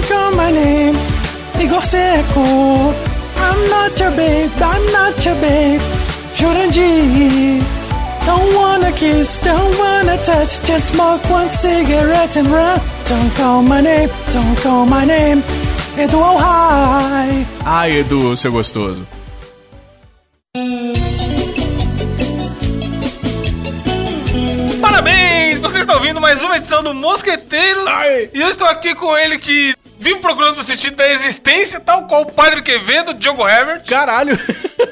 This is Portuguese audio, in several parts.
Don't call my name. Igor Seco. I'm not your babe. I'm not your babe. Jurandir. Don't wanna kiss, don't wanna touch, just smoke one cigarette and run. Don't call my name, don't call my name. Edu oh, High. Ai, Edu, seu gostoso. Parabéns! Vocês estão ouvindo mais uma edição do Mosqueteiros. E eu estou aqui com ele que vive procurando o sentido da existência, tal qual o Padre Quevedo, Diogo Herbert. Caralho!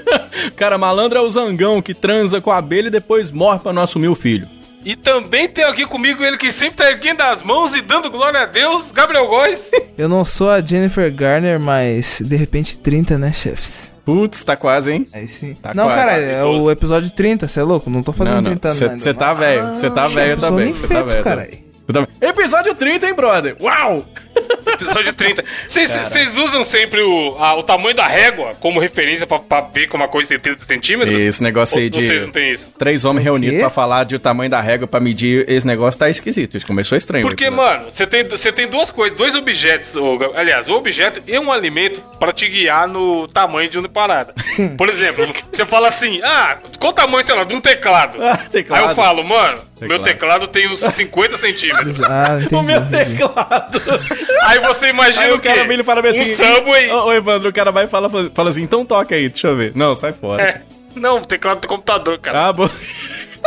Cara, malandro é o zangão que transa com a abelha e depois morre pra não assumir o filho. E também tem aqui comigo ele que sempre tá erguendo as mãos e dando glória a Deus, Gabriel Góes. Eu não sou a Jennifer Garner, mas de repente 30, né, chefes? Putz, tá quase, hein? Aí sim. Tá não, quase. cara, é o episódio 30, você é louco? Não tô fazendo 30 anos. Você tá velho, você tá velho eu sou também. nem Você tá feito, velho. caralho. Você tá velho. Episódio 30, hein, brother? Uau! Episódio 30. Vocês usam sempre o, a- o tamanho da régua como referência pra, pra ver como uma coisa tem 30 centímetros? Esse negócio aí de Vocês não têm isso? três homens reunidos pra falar de o tamanho da régua pra medir esse negócio tá esquisito. Isso começou estranho. Porque, episódio. mano, você tem, tem duas coisas, dois objetos, ou, aliás, um objeto e um alimento pra te guiar no tamanho de uma parada. Sim. Por exemplo, você fala assim, ah, qual o tamanho, sei lá, de um teclado? Ah, teclado. Aí eu falo, mano, meu Teclado. teclado tem uns 50 centímetros. Ah, entendi. O meu entendi. teclado. Aí você imagina o o quê? cara e fala bem um assim. Subway. Ô, ô, Evandro, o cara vai e fala, fala assim, então toca aí, deixa eu ver. Não, sai fora. É, não, teclado do computador, cara. Ah, bom.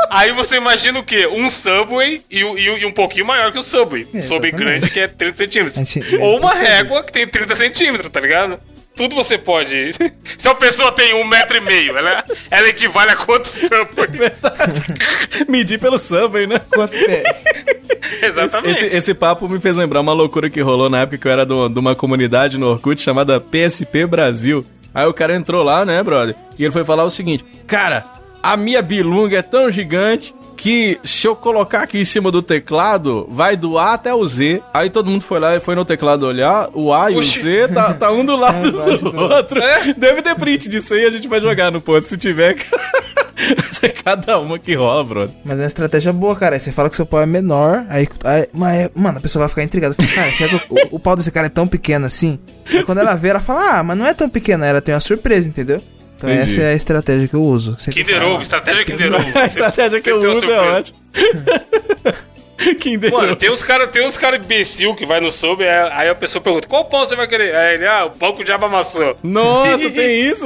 Aí você imagina o quê? Um Subway e, um- e e um pouquinho maior que o Subway. É, Subway grande que é 30 centímetros. Gente- Ou uma eu sei régua que tem 30 centímetros, tá ligado? Tudo você pode. Se a pessoa tem um metro e meio, ela, ela equivale a quantos Subway? Medir pelo Subway, né? Quantos pés? Exatamente. Esse, esse papo me fez lembrar uma loucura que rolou na época que eu era de uma comunidade no Orkut chamada PSP Brasil. Aí o cara entrou lá, né, brother? E ele foi falar o seguinte: Cara, a minha bilunga é tão gigante que se eu colocar aqui em cima do teclado, vai do A até o Z. Aí todo mundo foi lá e foi no teclado olhar. O A e Oxi. o Z tá, tá um do lado embaixo do do outro. É? Deve ter print disso aí, a gente vai jogar no post. Se tiver, é cada uma que rola, brother. Mas é uma estratégia boa, cara. Aí você fala que seu pau é menor, aí, aí- mas, é- mano, a pessoa vai ficar intrigada. Fala, Cara, será que o, o pau desse cara é tão pequeno assim? Aí quando ela vê, ela fala, ah, mas não é tão pequeno, aí ela tem uma surpresa, entendeu? Então Entendi. essa é a estratégia que eu uso. Kinder. Ovo, estratégia Kinder Ovo. A estratégia que eu uma uso é ótima. Kinder Mano, tem uns caras tem uns cara imbecil que vai no sub, aí aí a pessoa pergunta, qual pão você vai querer? Aí ele, ah, o pão que o diabo amassou. Nossa, tem isso?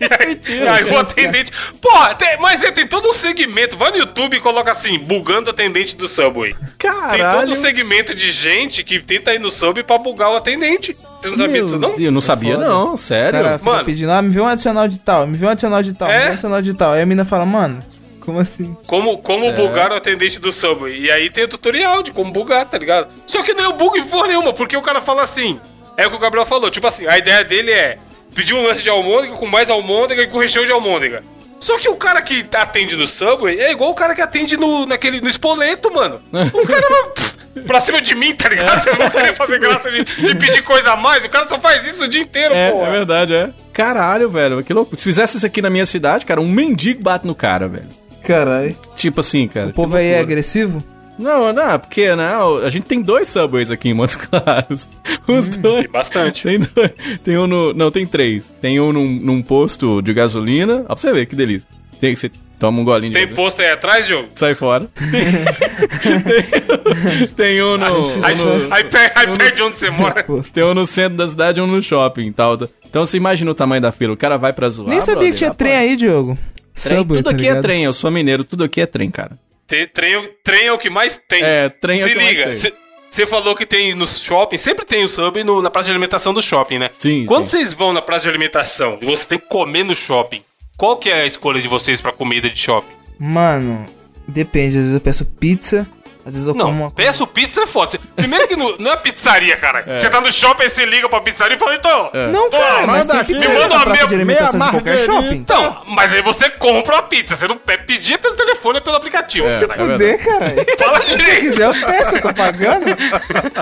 E aí, Mentira, aí o cara. atendente. Porra, tem- mas é, tem todo um segmento. Vai no YouTube e coloca assim, bugando o atendente do Subway. Tem todo Caralho. um segmento de gente que tenta ir no sub pra bugar o atendente. Vocês não sabiam disso, não? Eu não sabia, foda. não, sério. cara fica Mano. pedindo, ah, me vê um adicional de tal, me vê um adicional de tal, me É? vê um adicional de tal. Aí a mina fala, mano, como assim? Como, como Certo. bugar o atendente do Subway. E aí tem o tutorial de como bugar, tá ligado? Só que não é o bug em porra nenhuma, porque o cara fala assim. É o que o Gabriel falou. Tipo assim, a ideia dele é pedir um lanche de almôndega com mais almôndega e com recheio de almôndega. Só que o cara que atende no Subway é igual o cara que atende no, naquele, no espoleto, mano. O cara vai pra cima de mim, tá ligado? Eu não queria fazer graça de, de pedir coisa a mais. O cara só faz isso o dia inteiro, É, porra. é verdade, é. Caralho, velho, que louco. Se fizesse isso aqui na minha cidade, cara, um mendigo bate no cara, velho. Caralho. Tipo assim, cara. O povo aí é agressivo? Não, não, porque, não, a gente tem dois Subways aqui em Montes Claros. Os dois. Tem bastante. Tem dois. Tem um no. Não, tem três. Tem um num, num posto de gasolina. Ó, pra você ver que delícia. Tem que você toma um golinho de Tem gasolina. posto aí atrás, Diogo? Sai fora. tem, tem um no. Aí, no- aí, per- aí eu não perde onde você mora. tem um no centro da cidade e um no shopping e tal. Então você imagina o tamanho da fila. O cara vai pra zoar. Nem sabia brother, que tinha rapaz. trem aí, Diogo. Trem, Subway, tudo tá aqui é ligado? trem, eu sou mineiro, tudo aqui é trem, cara. Tem- Trem, trem é o que mais tem. É, trem é o Se que mais liga, tem. você falou que tem no shopping, sempre tem o sub no- na praça de alimentação do shopping, né? Sim, Quando sim. vocês vão na praça de alimentação e você tem que comer no shopping, qual que é a escolha de vocês pra comida de shopping? Mano, depende. Às vezes eu peço pizza, às vezes eu como Não, uma peço pizza é foda. Primeiro que não, não é pizzaria, cara. Você tá no shopping, você liga pra pizzaria e fala, então... Não, cara, mas manda tem pizzaria me manda na uma praça de meia- alimentação meia de qualquer shopping. Então, mas aí você compra a pizza. Você não pe- pedir pelo telefone, é pelo aplicativo. É, Você é vai- verdade. Fuder, cara. Fala Se direito. quiser, eu peço, eu tô pagando.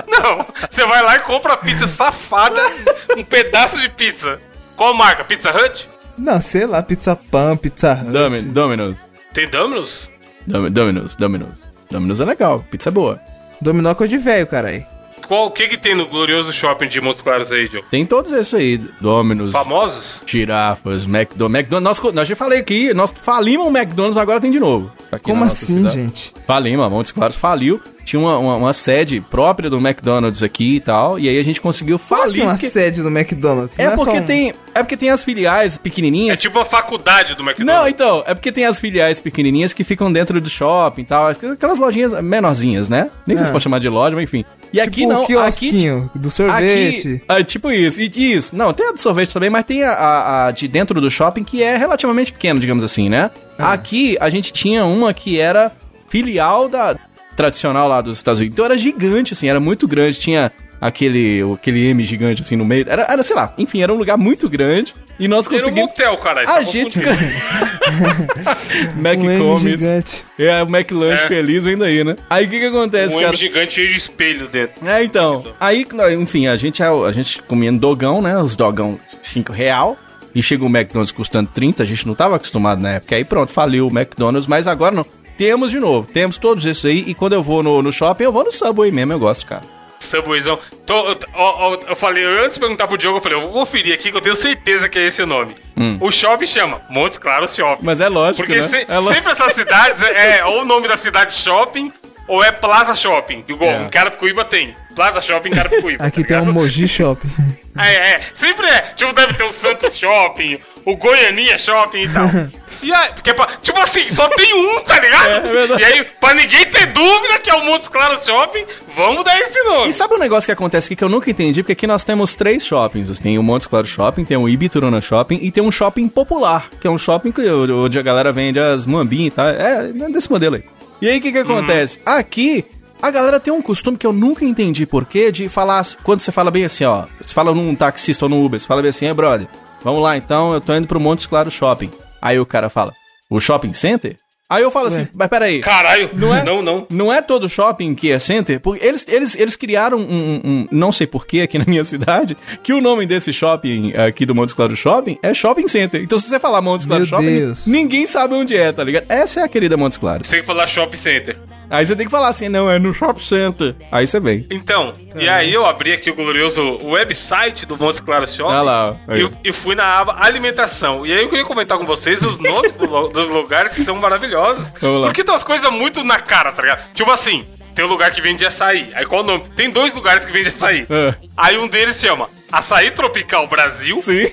Não, você vai lá e compra a pizza safada, um pedaço de pizza. Qual marca? Pizza Hut? Não, sei lá, pizza pan, pizza hut. Domi- Domino's. Tem Domino's? Domi- Domino's, Domino's. Domino's é legal, pizza é boa. Dominó é coisa de velho, caralho. qual, o que que tem no glorioso shopping de Montes Claros aí, Joe? Tem todos esses aí, Dominus, Famosos? girafas, McDonald's. McDonald's nós, nós já falei aqui, nós falimos o McDonald's, agora tem de novo. Como nossa assim, cidade. gente? Falimos, Montes Claros faliu. Tinha uma, uma, uma sede própria do McDonald's aqui e tal. E aí a gente conseguiu falir. assim uma sede do McDonald's? É Não porque um- tem. É porque tem as filiais É pequenininhas. tipo a faculdade do Não, McDonald's. então, é porque tem as filiais pequenininhas que ficam dentro do shopping e tal, aquelas lojinhas menorzinhas, né? Nem sei se É. pode chamar de loja, mas enfim. E aqui tipo não, o aqui quiosquinho do sorvete. Aqui, ah, tipo isso, e- isso. Não, tem a do sorvete também, mas tem a, a- a de dentro do shopping que é relativamente pequena, digamos assim, né? Ah. Aqui a gente tinha uma que era filial da tradicional lá dos Estados Unidos. Então era gigante, assim, era muito grande. Tinha aquele, aquele M gigante assim no meio. Era, era sei lá, enfim, era um lugar muito grande. E nós Era um conseguimos. motel, caralho. A tá gente. Mac um Comes. gigante. É, o McLanche É. feliz ainda aí, né? Aí o que que acontece, Um cara? M gigante cheio de espelho dentro. É, então. Aí, enfim, a gente, a gente comendo dogão, né? Os dogão 5 real. E chega o McDonald's custando 30, a gente não tava acostumado na época. Aí pronto, faliu o McDonald's, mas agora não. Temos de novo, temos todos esses aí. E quando eu vou no, no shopping, eu vou no Subway mesmo, eu gosto, cara. Subwayzão. Tô, eu, ó, ó, eu falei, antes de perguntar pro Diogo, eu falei, eu vou conferir aqui que eu tenho certeza que é esse o nome. O shopping chama Montes Claros Shopping. Mas é lógico, Porque né? se- é sempre essas cidades é, é ou o nome da cidade shopping ou é Plaza Shopping. Igual É. em Carapicuíba tem. Plaza Shopping em Carapicuíba. Aqui tá tem um ligado? Moji Shopping. É, é, sempre é. Tipo, deve ter o Santos Shopping, o Goianinha Shopping e tal. E aí, porque, pra- tipo assim, só tem um, tá ligado? É, é e aí, pra ninguém ter dúvida que é o Montes Claros Shopping, vamos dar esse nome. E sabe um negócio que acontece aqui que eu nunca entendi? Porque aqui nós temos três shoppings. Tem o Montes Claros Shopping, tem o Ibituruna Shopping e tem um shopping popular, que é um shopping que, onde a galera vende as mambinhas e tal. É, é desse modelo aí. E aí o que que acontece? Aqui, a galera tem um costume que eu nunca entendi porquê de falar, quando você fala bem assim, ó, você fala num taxista ou num Uber, você fala bem assim, é brother, vamos lá então, eu tô indo pro Montes Claros Shopping. Aí o cara fala, o shopping center? Aí eu falo assim, mas peraí, Caralho, Não é? Não, não. não é todo shopping que é center, porque eles, eles, eles criaram um, um- um- não sei porquê aqui na minha cidade, que o nome desse shopping aqui do Montes Claros Shopping é Shopping Center. Então se você falar Montes Claros Meu Shopping, Deus. ninguém sabe onde é, tá ligado? Essa é a querida Montes Claros. Você tem que falar shopping center. Aí você tem que falar assim, não, é no Shopping Center. Aí você vem. Então, e aí eu abri aqui o glorioso website do Montes Claros Shopping. Olha lá. E, e fui na aba alimentação. E aí eu queria comentar com vocês os nomes do dos lugares que são maravilhosos. Porque tem umas coisas muito na cara, tá ligado? Tipo assim, tem um lugar que vende açaí. Aí qual o nome? Tem dois lugares que vende açaí. É. Aí um deles chama Açaí Tropical Brasil Sim.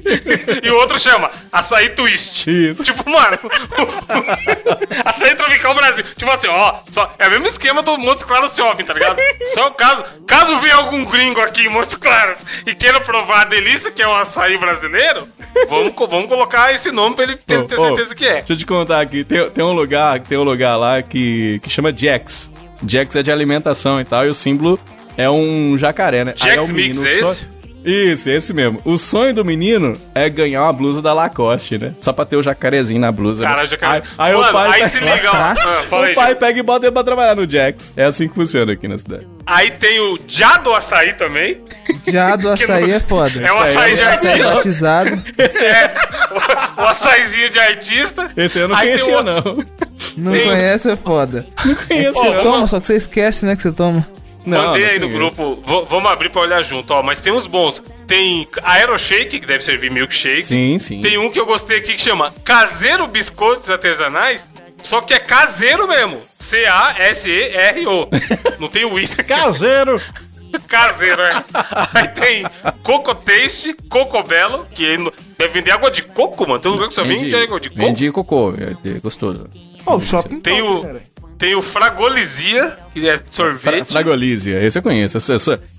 e o outro chama Açaí Twist. Isso. Tipo, mano, Açaí Tropical Brasil. Tipo assim, ó, só, é o mesmo esquema do Montes Claros Shopping, tá ligado? Só caso, caso venha algum gringo aqui em Montes Claros e queira provar a delícia que é o açaí brasileiro, vamos, vamos colocar esse nome pra ele, pra ele ter ô, certeza que é. Deixa eu te contar aqui, tem, tem um lugar, tem um lugar lá que, que chama Jax. Jax é de alimentação e tal, e o símbolo é um jacaré, né? Jax é Mix, é esse? Isso, esse mesmo. O sonho do menino é ganhar uma blusa da Lacoste, né? Só pra ter o jacarezinho na blusa. né? Cara, jacaré. Aí, aí Mano, o pai, aí pega- se liga, ó. Ah, o pai Diego. pega e bota ele pra trabalhar no Jax. É assim que funciona aqui na cidade. Aí tem o Já do Açaí também. Já do Que açaí não- é foda. É o açaí de artista. batizado. É, o, o açaizinho de artista. Esse eu não Aí conhecia, o- não. Não Tem- conhece, é foda. Não conhecia, Ó, Você não. toma, só que você esquece, né, que você toma. Não, Mandei não aí no grupo, v- vamos abrir pra olhar junto, ó. Mas tem uns bons. Tem Aeroshake, que deve servir milkshake. Sim, sim. Tem um que eu gostei aqui que chama Caseiro Biscoitos Artesanais, só que é caseiro mesmo. C-A-S-E-R-O. Não tem o I. Caseiro. Caseiro, é. Aí tem Coco Taste, Coco Belo, que deve vender água de coco, mano. Tem um lugar que só vende água de coco. Vendi cocô, é gostoso. Pô, o shopping Tem top, o, cara. Tem o Fragolizia, que é Fra sorvete. Fragolisia, esse eu conheço.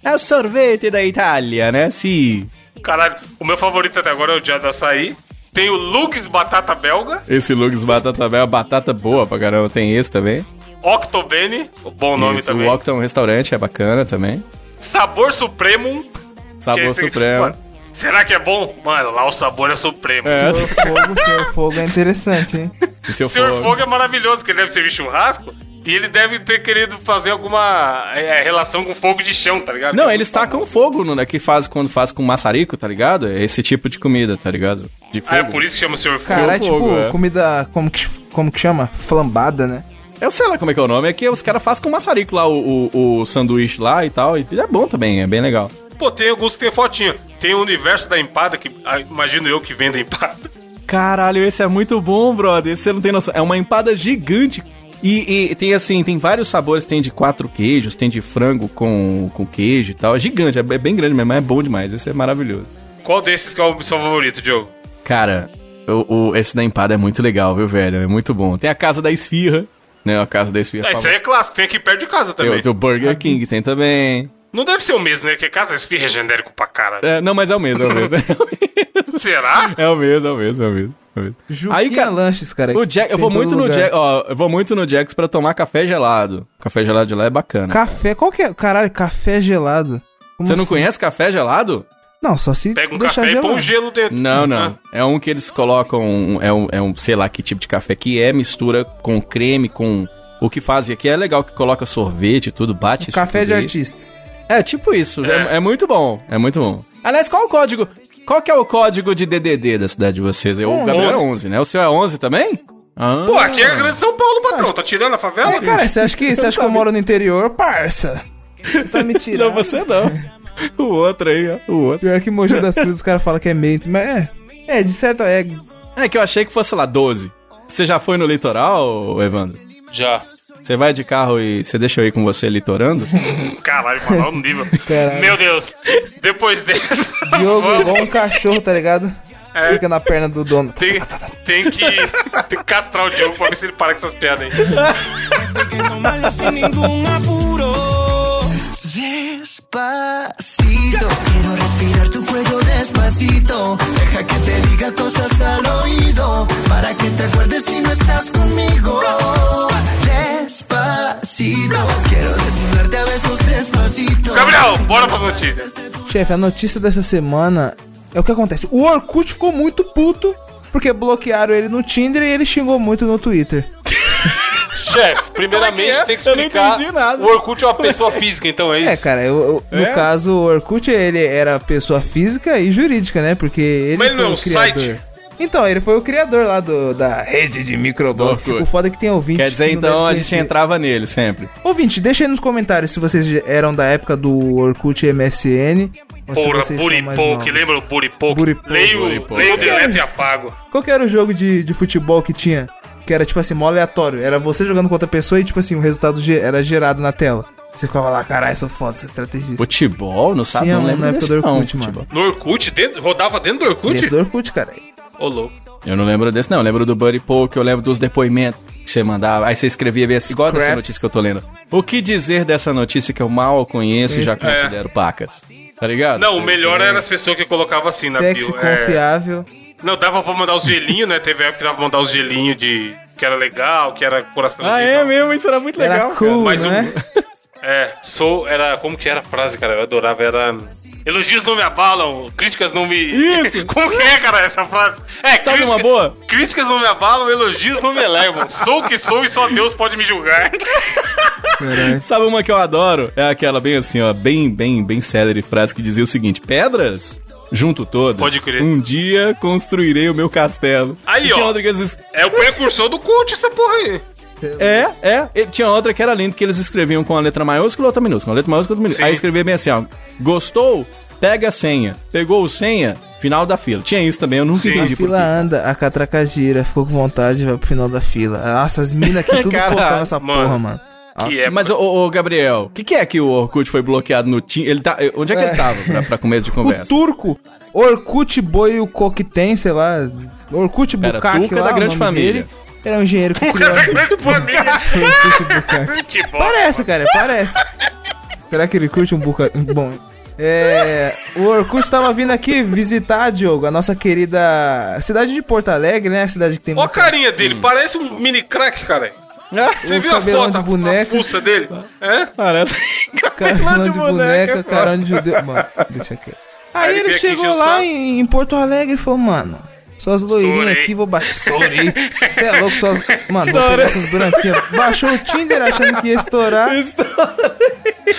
É o sorvete da Itália, né? Sim. Caralho, o meu favorito até agora é o Dia do Açaí. Tem o Lugs Batata Belga, Esse Lux Batata Bela, batata boa pra caramba. Tem esse também. Octobene, o bom nome Isso, também. O Octon Restaurante é bacana também. Sabor Supremo. que Sabor é Supremo. Mano, será que é bom? Mano, lá o sabor é supremo. É. Senhor Fogo, Senhor Fogo é interessante, hein? E se eu O Senhor for- Fogo é maravilhoso, que ele deve servir churrasco. E ele deve ter querido fazer alguma é, relação com fogo de chão, tá ligado? Não, é eles tacam fogo no, né, que faz quando faz com maçarico, tá ligado? É esse tipo de comida, tá ligado? De Ah, é fogo. por isso que chama o Senhor Fogo. Caralho, fogo, tipo, é. comida, como que, como que chama? Flambada, né? Eu sei lá como é que é o nome, é que os caras fazem com maçarico lá o, o, o sanduíche lá e tal. E é bom também, é bem legal. Pô, tem alguns que tem fotinha. Tem o universo da empada, que ah, imagino eu que vende empada. Caralho, esse é muito bom, brother. Esse você não tem noção. É uma empada gigante. E, e tem assim, tem vários sabores, tem de quatro queijos, tem de frango com, com queijo e tal. É gigante, é bem grande mesmo, é bom demais. Esse é maravilhoso. Qual desses que é o seu favorito, Diogo? Cara, o, o- esse da empada é muito legal, viu, velho? É muito bom. Tem a casa da esfirra, né? A casa da esfirra. Ah, esse aí é clássico, tem aqui perto de casa Tem também. o do Burger King, tem também. Não deve ser o mesmo, né? Porque casa esfirra é genérico pra cara. É, não, mas é o mesmo, é o mesmo. Será? É o mesmo, é o mesmo, é o mesmo. É o mesmo. Juquinha Aí, cara, Lanches, cara. O Jack, eu vou muito no lugar. Jack, ó, eu vou muito no Jack's pra tomar café gelado. Café gelado de lá é bacana. Café, qual que é? Caralho, café gelado. Como Você não assim? conhece café gelado? Não, só se Pega um deixar café e põe gelado. um gelo dentro. Não, Ah, não. É um que eles colocam, um- é um, é um, sei lá que tipo de café que é, mistura com creme, com o que fazem aqui é legal que coloca sorvete e tudo, bate isso Café de aí. artista. É, tipo isso. É. É. é muito bom. É muito bom. Aliás, qual o código? Qual que é o código de DDD da cidade de vocês? O Onze. Gabriel é 11, né? O seu é 11 também? Ah. Pô, aqui é Grande São Paulo, patrão. Tá tirando a favela? É, cara, você acha que, você acha que eu moro no interior? Parça. Você tá me tirando. Não, você não. O outro aí, ó. O outro. Pior que Mogi das Cruzes os caras falam que é mente, mas é. É, de certo é. É que eu achei que fosse lá 12. Você já foi no litoral, Evandro? Já. Você vai de carro e você deixa eu ir com você litorando? Caralho, mano, no nível. Caralho. Meu Deus. Depois dessa. Diogo vamos- igual um cachorro, tá ligado? É. Fica na perna do dono. Tem, tem que, tem que castrar o Diogo pra ver se ele para com essas piadas aí. Despacito, quiero respirar tu cuello despacito. Deja que te diga cosas al oído, para que te acuerdes si no estás conmigo. Despacito, quiero desnudarte a besos despacito. Gabriel, bora pras notícias. Chefe, a notícia dessa semana é o que acontece. O Orkut ficou muito puto porque bloquearam ele no Tinder e ele xingou muito no Twitter. Chefe, primeiramente é que é? tem que Eu não explicar. entendi nada. O Orkut é uma pessoa física, então é isso? É, cara, eu, eu- no É? caso, o Orkut ele era pessoa física e jurídica, né? Porque ele Mas ele foi não é o um criador. site? Então, ele foi o criador lá do, da rede de microblog. O foda é que tem ouvinte. Quer dizer, então, a gente entrava nele sempre. Ouvinte, deixa aí nos comentários se vocês eram da época do Orkut MSN. Porra, que lembra o Buripou? Buripou, Leio, Buripou. leio, deleto e apago. Qual que era o jogo de, de futebol que tinha? Que era tipo assim, mó aleatório. Era você jogando com outra pessoa e tipo assim, o resultado ge- era gerado na tela. Você ficava lá, caralho, sou foda, sou estrategista. Futebol? Não sabe? Tinha não lembro na época do não, Orkut, mano. futebol. No Orkut? Dentro, rodava dentro do Orkut? Dentro do Orkut, cara. Ô, louco. Eu não lembro desse, não. Eu lembro do Buddy Poke, eu lembro dos depoimentos que você mandava. Aí você escrevia bem assim, igual dessa notícia que eu tô lendo. O que dizer dessa notícia que eu mal conheço e já Esse- considero pacas? Tá ligado? Não, o melhor era as pessoas que colocavam assim na Sexy, bio. é. Não, dava pra mandar os gelinhos, né? Teve época que dava pra mandar os gelinhos de... Que era legal, que era coraçãozinho. Ah, é mesmo? Isso era muito Era legal. cool, Mas um- né? É, sou... Era... Como que era a frase, cara? Eu adorava, era... Elogios não me abalam, críticas não me... Isso. Como que é, cara, essa frase? É, Sabe uma boa? Críticas não me abalam, elogios não me elevam. Sou o que sou e só Deus pode me julgar. Caralho. Sabe uma que eu adoro? É aquela bem assim, ó, bem, bem, bem célere frase que dizia o seguinte: Pedras? Junto todas. Pode crer. Um dia construirei o meu castelo. Aí, E tinha ó. eles... É o precursor do coach, essa porra aí. É, é. E tinha outra que era linda, que eles escreviam com a letra maiúscula e outra minúscula. A letra maiúscula e outra minúscula. Sim. Aí escrevia bem assim, ó. Gostou? Pega a senha. Pegou o senha? Final da fila. Tinha isso também, eu nunca Sim. A entendi por fila anda, a catraca gira, ficou com vontade, vai pro final da fila. Nossa, as minas aqui tudo postavam essa mano. porra, mano. Que é Mas, ô, ô, Gabriel, o que, que é que o Orkut foi bloqueado no Tim? Ele tá, onde é que ele tava pra, pra começo de O conversa? turco, Orkut Boi o Coquetem, sei lá. Orkut Bukak Turco é lá, da o grande família. dele. Era um engenheiro que criou. Grande família. Orkut Bukak. Parece, cara, parece. Será que ele curte um buca... Bom, é... O Orkut estava vindo aqui visitar, Diogo, a nossa querida cidade de Porto Alegre, né? A cidade que tem Ó a carinha dele, parece um mini crack, cara. Você O viu a cabelão foto, de a- boneca. a fuça dele? É? Parece. Carão de boneca, cara. carão de judeu. Mano, deixa aqui. Aí, Aí ele chegou lá em, em Porto Alegre e falou, mano, suas loirinhas Estourei. aqui, vou baixar. Estourei. Você é louco, suas. Mano, vou Estourei. pegar essas branquinhas. Baixou o Tinder achando que ia estourar.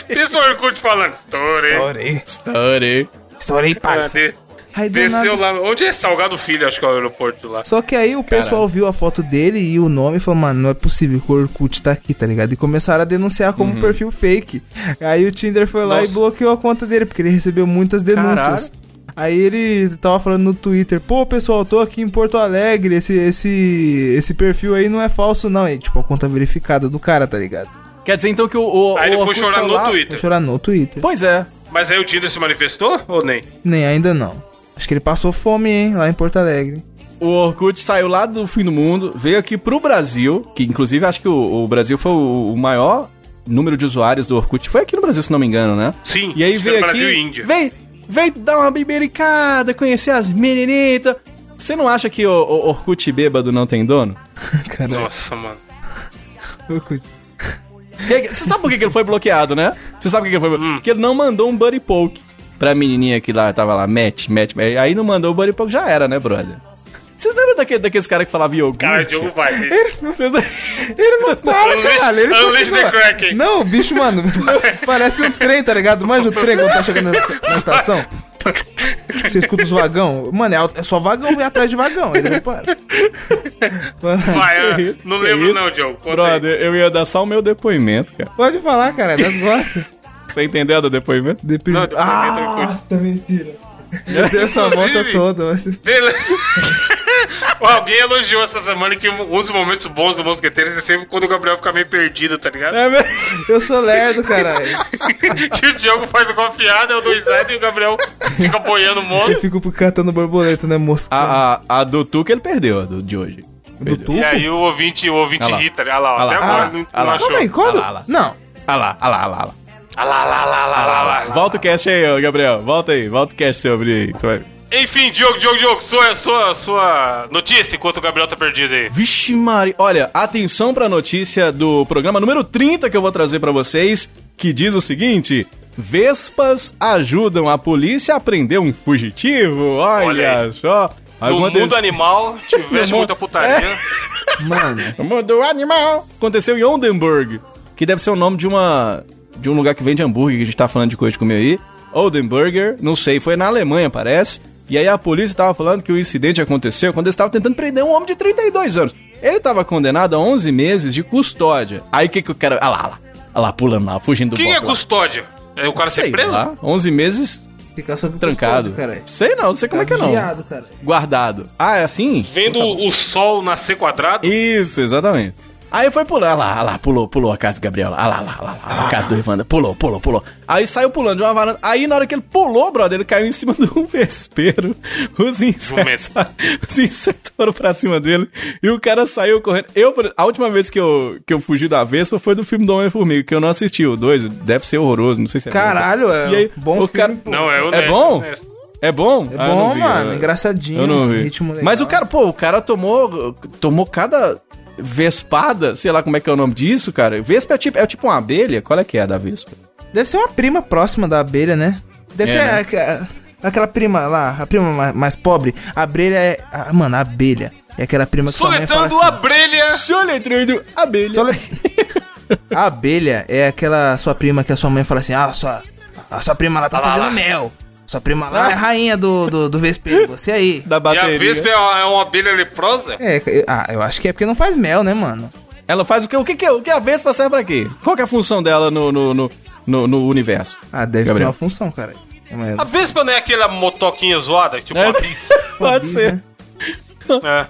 Pensa o Orkut falando. Estourei. Estourei. Story. Estourei, parça. Aí do Desceu nada- lá. Onde é Salgado Filho, acho que é o aeroporto lá. Só que aí o pessoal viu a foto dele e o nome e falou, mano, não é possível que o Orkut tá aqui, tá ligado? E começaram a denunciar como perfil fake. Aí o Tinder foi lá e Nossa. bloqueou a conta dele, porque ele recebeu muitas denúncias. Aí ele tava falando no Twitter, pô pessoal, tô aqui em Porto Alegre, esse, esse, esse perfil aí não é falso não. E tipo, a conta verificada do cara, tá ligado? Quer dizer então que o. o Aí ele o foi chorar no Twitter. chorar no Twitter. Pois é. Mas aí o Tinder se manifestou ou nem? Nem ainda não. Acho que ele passou fome, hein, lá em Porto Alegre. O Orkut saiu lá do fim do mundo, veio aqui pro Brasil, que inclusive acho que o, o Brasil foi o, o maior número de usuários do Orkut. Foi aqui no Brasil, se não me engano, né? Sim. E aí veio aqui, Brasil e Índia. veio, veio dar uma bebericada, conhecer as meninitas. Você não acha que o, o Orkut bêbado não tem dono? Caralho. Nossa, mano. Orkut. Você sabe por que que ele foi bloqueado, né? Você sabe por que ele foi Hum. bloqueado? Porque ele não mandou um buddy poke pra menininha que lá tava lá, match, match, match. Aí não mandou o buddy poke, já era, né, brother? Vocês lembram daquele, daqueles caras que falavam iogurte? Cara, o Diogo vai. Vocês- Ele não para, Unleash- caralho. Ele Unleash the Kraken. Não, bicho, mano. Parece um trem, tá ligado? Manja o trem quando tá chegando na, na estação. Você escuta os vagão. Mano, é, é só vagão vir atrás de vagão. Ele não para. Mano, Vai, eu não lembro isso? não, Diogo. Conta aí. Brother, eu ia dar só o meu depoimento, cara. Pode falar, cara. Nós gostas. Você entendeu do depoimento? Depende. Não, depoimento é Ah, nossa, mentira. Eu dei essa volta toda. mas- Alguém elogiou essa semana que um dos momentos bons do Mosqueteiros é sempre quando o Gabriel fica meio perdido, tá ligado? É mesmo? Eu sou lerdo, caralho. que o Diogo faz uma piada, eu dou risada e o Gabriel fica apoiando o mono. Eu fico catando borboleta, né, moço? A, a, a do Tuca ele perdeu, a do, de hoje. Do tubo? E aí o ouvinte, o ouvinte Olha lá. olha lá, ó, Olha lá. até agora Ah, não, olha não lá. achou. Calma aí, quando? Ah lá, ah lá. Não. Ah lá, ah lá, ah lá, ah lá. Ah lá, lá, lá, lá, lá, lá. Volta o cast aí, Gabriel. Volta aí, volta o cast sobre aí. Você vai... Enfim, Diogo, Diogo, Diogo, sua, sua, sua notícia enquanto o Gabriel tá perdido aí. Vixe, Mari. Olha, atenção pra notícia do programa número 30 que eu vou trazer pra vocês, que diz o seguinte: Vespas ajudam a polícia a prender um fugitivo. Olha, Olha aí. só. No mundo animal, tivesse muita putaria. Mano. No mundo animal. Aconteceu em Oldenburg, que deve ser o nome de uma de um lugar que vende hambúrguer, que a gente tá falando de coisa de comer aí. Oldenburger, não sei, foi na Alemanha, parece. E aí a polícia tava falando que o incidente aconteceu quando eles estavam tentando prender um homem de 32 anos. Ele tava condenado a 11 meses de custódia. Aí o que que eu quero... Ah lá, ah lá. Ah lá, pulando lá, fugindo do Quem é custódia? É o cara Sei ser preso? lá, 11 meses Ficar sob trancado. custódia, caralho. Sei não, sei como é que é não. Vigiado. Guardado. Ah, é assim? Vendo o sol nascer quadrado? Isso, exatamente. Aí foi pular, lá, ah lá, pulou, pulou a casa do Gabriel, ah lá, lá, lá, lá, a casa do Ivanda, pulou, pulou, pulou. Aí saiu pulando de uma varanda, aí na hora que ele pulou, brother, ele caiu em cima de um vespeiro, os insetos, os insetos foram pra cima dele, e o cara saiu correndo. Eu, a última vez que eu, que eu fugi da Vespa foi do filme do Homem-Formiga, que eu não assisti, o 2, deve ser horroroso, não sei se é bom. Caralho, é E aí, bom o cara- filme. Não, é É honesto. bom? honesto. É bom? É Ah, eu bom, não vi, mano. eu- Engraçadinho. eu não vi. Ritmo legal. Mas o cara, pô, o cara tomou. Tomou cada vespada, sei lá como é que é o nome disso, cara. Vespa é tipo, é tipo uma abelha? Qual é que é a da Vespa? Deve ser uma prima próxima da abelha, né? Deve É, ser né? aque- aquela prima lá, a prima mais, mais pobre. A abelha é. ah, mano, a abelha. É aquela prima que sua mãe fala Soletrando assim. a brelha. Soletrando abelha. A abelha é aquela sua prima que a sua mãe fala assim: Ah, sua, a sua prima lá tá lá, fazendo lá. mel. Sua prima lá é a rainha do, do, do vespeiro. Você aí. Da E a bateria. Vespa é uma, é uma abelha leprosa? É, eu- ah, eu acho que é porque não faz mel, né, mano? Ela faz o que? O que, que, é- o que a Vespa serve pra quê? Qual que é a função dela no, no, no, no- no universo? Ah, deve ter Gabriel. uma função, cara. Mas- A Vespa não é aquela motoquinha zoada? Tipo É. uma bis? Pode bis, ser. né? É.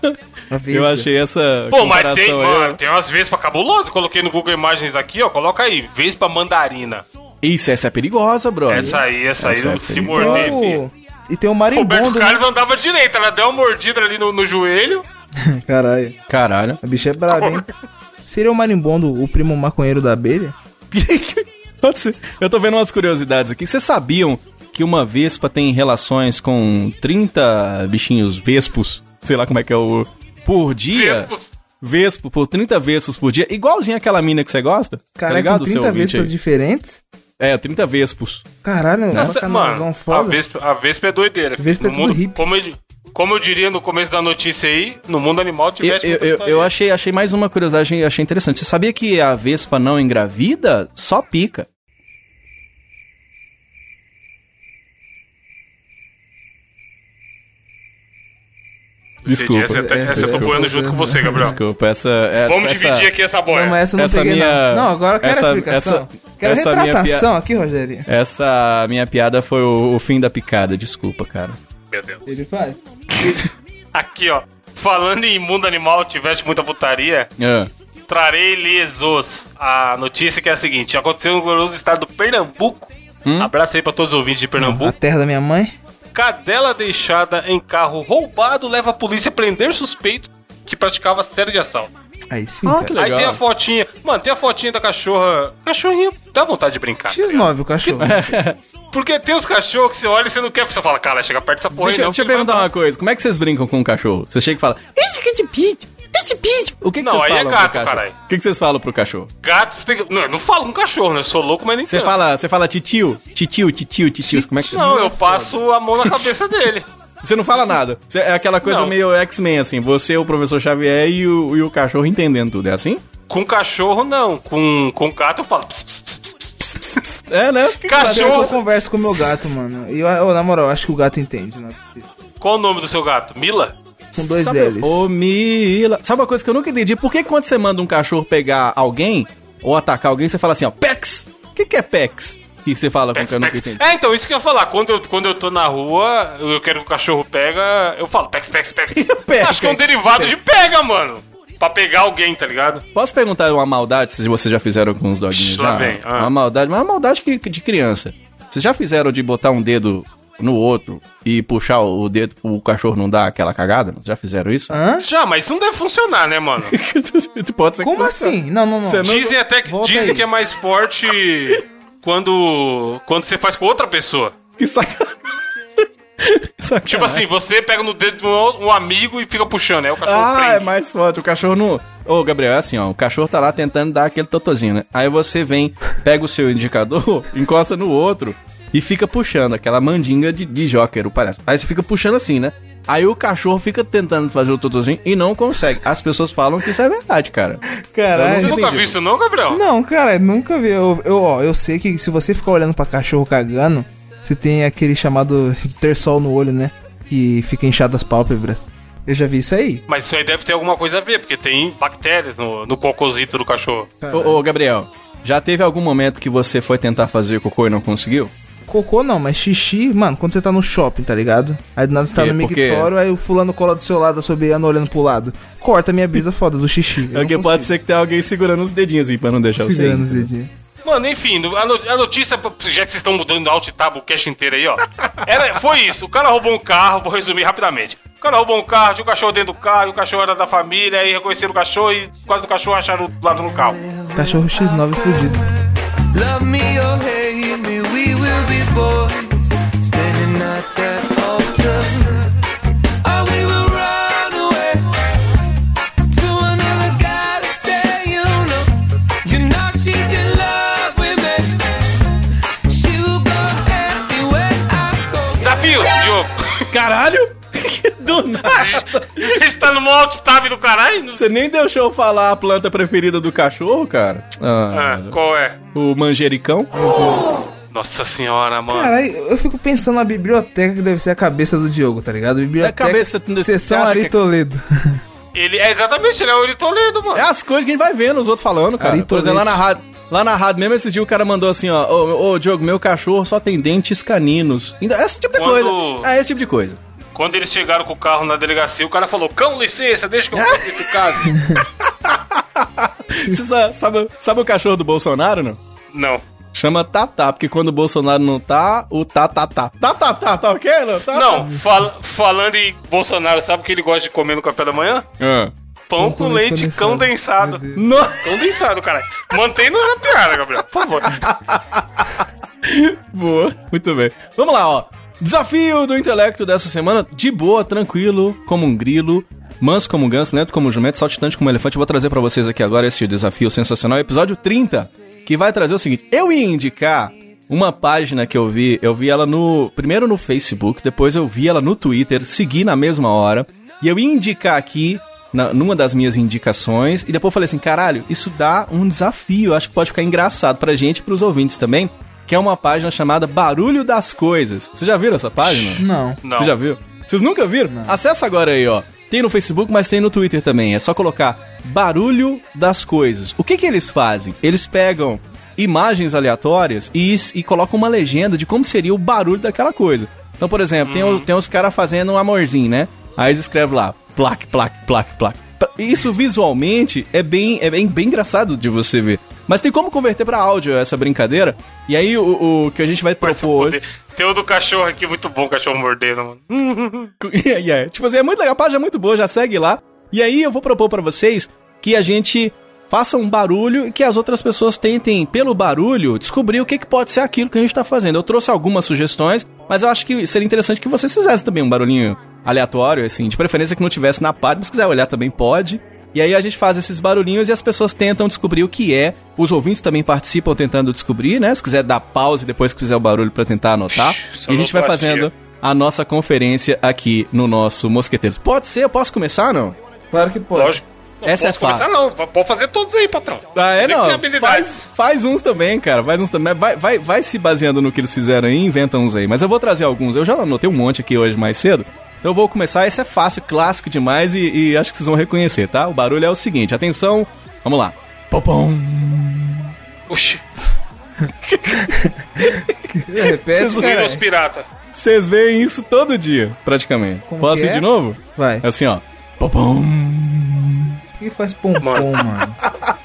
Eu achei essa Pô, mas tem, aí, mano, tem umas Vespa cabulosas. Coloquei no Google Imagens aqui, ó. Coloca aí, Vespa mandarina. Isso, essa é perigosa, brother. Essa aí, essa, Essa aí, é se morder, filho. E tem o Roberto marimbondo. né? Carlos andava direito, ela deu uma mordida ali no, no joelho. Caralho. Caralho. A bicha é brava, hein? Seria o marimbondo o primo maconheiro da abelha? Pode ser. Eu tô vendo umas curiosidades aqui. Vocês sabiam que uma vespa tem relações com 30 bichinhos vespos? Sei lá como é que é o. Por dia? Vespos. Vespo, por 30 vespos por dia. Igualzinho aquela mina que você gosta. tá Caralho, ligado, com seu 30 ouvinte vespas aí? diferentes? É, 30 vespos. Caralho, é Nossa, canalzão mano, a foda. Vespa, a Vespa é doideira. Vespa é no tudo mundo, hippie. como, eu, como eu diria no começo da notícia aí, no mundo animal Eu, tivesse. eu, eu, putaria. eu achei, achei mais uma curiosidade, achei interessante. Você sabia que a vespa não engravida? Só pica. Desculpa. Essa, essa, Essa- essa eu tô boiando junto com você, Gabriel. Desculpa, essa. essa Vamos essa, dividir aqui essa boia. Não, mas essa eu não essa peguei, minha- não. Não, agora eu quero essa- a explicação. essa- quero essa minha retratação aqui, Rogerinho. Essa minha piada foi o, o fim da picada, desculpa, cara. Meu Deus. Ele faz. Aqui, ó. Falando em mundo animal, tivesse muita putaria, Ah, trarei lesos. A notícia que é a seguinte: aconteceu no glorioso estado do Pernambuco. Hum? Abraço aí pra todos os ouvintes de A Pernambuco. terra da minha mãe. Cadela deixada em carro roubado leva a polícia a prender suspeitos que praticava série de assalto. Aí sim, Ah, cara. Aí tem a fotinha. Mano, tem a fotinha da cachorra. Cachorrinha, dá vontade de brincar. tá ligado? X9 o cachorro. Porque tem os cachorros que você olha e você não quer. Você fala, cara, chega perto dessa porra Deixa, aí, não. deixa eu perguntar uma coisa. Como é que vocês brincam com o cachorro? Você chega e fala... "Esse que é de pit, esse pit." O que, que Não, vocês aí é falam gato, pro cachorro? caralho. O que, que vocês falam pro cachorro? Gato, você tem que. Não, eu não falo com cachorro, né? Eu sou louco, mas nem Você tanto. fala, você fala titio, titio, titio, titio. Como é que Não, eu passo a mão na cabeça dele. Você não fala nada. Você- é aquela coisa Não. meio X-Men, assim. Você, o professor Xavier e o, e o cachorro entendendo tudo. É assim? Com cachorro, não. Com, com gato, eu falo. "Ps, ps, ps, ps, ps, ps". É, né? Eu Cachorro. converso com o meu gato, mano. E eu, eu, na moral, eu acho que o gato entende, né? Qual o nome do seu gato? Mila? Com dois Sabe, L's. Ô, Mila. Sabe uma coisa que eu nunca entendi? Por que quando você manda um cachorro pegar alguém ou atacar alguém, você fala assim, ó, Pex? O que, que é Pex? O que você fala com Pex, nunca pex. É, então, isso que eu ia falar. Quando eu, quando eu tô na rua, eu quero que o cachorro pega, eu falo pex, pex, pex. Pex, Acho que é um derivado pex. de pega, mano. Pra pegar alguém, tá ligado? Posso perguntar uma maldade, se vocês já fizeram com os doguinhos Lá já? vem, ah. Uma maldade, mas uma maldade que, de criança. Vocês já fizeram de botar um dedo no outro e puxar o dedo pro cachorro não dar aquela cagada? Já fizeram isso? Hã? Já, mas isso não deve funcionar, né, mano? Pode ser Como assim? Não, não, não. Não- Dizem até que, Volta dizem aí. que é mais forte quando, quando você faz com outra pessoa. Que sacanagem. Sacanagem. Tipo assim, você pega no dedo de um, amigo e fica puxando, aí o cachorro Ah, prende. é mais forte. O cachorro não. Ô, Gabriel, é assim, ó. O cachorro tá lá tentando dar aquele totozinho, né? Aí você vem, pega o seu indicador, encosta no outro e fica puxando aquela mandinga de, de jóquero, parece. Aí você fica puxando assim, né? Aí o cachorro fica tentando fazer o totozinho e não consegue. As pessoas falam que isso é verdade, cara. Você Caralho. nunca entendi. viu isso não, Gabriel? Não, cara, nunca vi. Eu, eu, ó, eu sei que se você ficar olhando pra cachorro cagando, você tem aquele chamado de ter sol no olho, né? Que fica inchado as pálpebras. Eu já vi isso aí. Mas isso aí deve ter alguma coisa a ver, porque tem bactérias no, no cocôzito do cachorro. Ô, ô, Gabriel, já teve algum momento que você foi tentar fazer cocô e não conseguiu? Cocô não, mas xixi, mano, quando você tá no shopping, tá ligado? Aí do nada você tá no mictório, aí o fulano cola do seu lado, a sobeana olhando pro lado. Corta a minha brisa foda do xixi. Eu É que pode ser que tenha alguém segurando os dedinhos aí pra não deixar Segurando os você. ir. dedinhos. Mano, enfim, a, no- a notícia, já que vocês estão mudando alt tab o cash inteiro aí, ó. Era, foi isso. O cara roubou um carro, vou resumir rapidamente. O cara roubou um carro, tinha o cachorro dentro do carro, e o cachorro era da família, aí reconheceram o cachorro e quase o cachorro acharam do lado no carro. Cachorro X9 fudido. Love me or hate Caralho! Do nada. A gente, tá no maior alt tab do caralho. Você nem deixou eu falar a planta preferida do cachorro, cara? Ah, Ah, qual é? o manjericão? Nossa senhora, mano. Caralho, eu fico pensando na biblioteca que deve ser a cabeça do Diogo, tá ligado? Biblioteca, É a cabeça- Sessão Ari é- Toledo. Ele é exatamente, ele é o Uri Toledo, mano. É as coisas que a gente vai vendo os outros falando, cara. Ari Por exemplo, lá na rádio. Lá na rádio mesmo, esse dia o cara mandou assim, ó, ô, ô Diogo, meu cachorro só tem dentes caninos. Ainda- Esse tipo de Quando- coisa. É esse tipo de coisa. Quando eles chegaram com o carro na delegacia, o cara falou: Cão, licença, deixa que eu cuide desse caso. Você sa- sabe, sabe o cachorro do Bolsonaro, não? Não. Chama Tatá, porque quando o Bolsonaro não tá, o Tatatá. Tatatá, tá ok? Não, tá, Não, fal- falando em Bolsonaro, sabe o que ele gosta de comer no café da manhã? Ah. Pão com leite condensado. No- Condensado, cara. Mantém na piada, Gabriel, por favor. Boa, muito bem. Vamos lá, ó. Desafio do intelecto dessa semana, de boa, tranquilo, como um grilo, manso como um ganso, lento como um jumento, saltitante como um elefante. Eu vou trazer pra vocês aqui agora esse desafio sensacional, episódio 30, que vai trazer o seguinte: eu ia indicar uma página que eu vi, eu vi ela no primeiro no Facebook, depois eu vi ela no Twitter, segui na mesma hora, e eu ia indicar aqui na- numa das minhas indicações, e depois eu falei assim, caralho, isso dá um desafio, acho que pode ficar engraçado pra gente e pros ouvintes também, que é uma página chamada Barulho das Coisas. Vocês já viram essa página? Não. Não. Você já viu? Vocês nunca viram? Acessa agora aí, ó. Tem no Facebook, mas tem no Twitter também. É só colocar barulho das coisas. O que que eles fazem? Eles pegam imagens aleatórias e, e colocam uma legenda de como seria o barulho daquela coisa. Então, por exemplo, tem, o- tem os caras fazendo um amorzinho, né? Aí eles escrevem lá, plaque, plaque, plaque, plaque. Isso visualmente é bem, é bem, bem engraçado de você ver. Mas tem como converter pra áudio essa brincadeira. E aí o, o que a gente vai propor hoje. poder. Tem o do cachorro aqui, muito bom, o cachorro mordendo, mano. E é, Tipo assim, é muito legal, a página é muito boa, já segue lá. E aí eu vou propor pra vocês que a gente faça um barulho e que as outras pessoas tentem, pelo barulho, descobrir o que, que pode ser aquilo que a gente tá fazendo. Eu trouxe algumas sugestões, mas eu acho que seria interessante que vocês fizessem também um barulhinho aleatório, assim, de preferência que não tivesse na página, mas se quiser olhar também pode. E aí a gente faz esses barulhinhos e as pessoas tentam descobrir o que é. Os ouvintes também participam tentando descobrir, né? Se quiser dar pause depois que fizer o barulho pra tentar anotar. E a gente vai fazendo a nossa conferência aqui no nosso Mosqueteiros. Pode ser? Eu posso começar, não? Claro que pode. Lógico. Não Essa posso é começar, não. Pode fazer todos aí, patrão. Ah, é não. Faz, faz uns também, cara. Faz uns também. Vai, vai, vai se baseando no que eles fizeram aí, inventa uns aí. Mas eu vou trazer alguns. Eu já anotei um monte aqui hoje mais cedo. Então eu vou começar. Esse é fácil, clássico demais e, e acho que vocês vão reconhecer, tá? O barulho é o seguinte. Atenção. Vamos lá. Popom. Oxi, Repete, Windows cara. Pirata. Vocês veem isso todo dia, praticamente. Como Posso que ir é? de novo? Vai. É assim, ó. Popom. O que faz pompom, Mano. mano?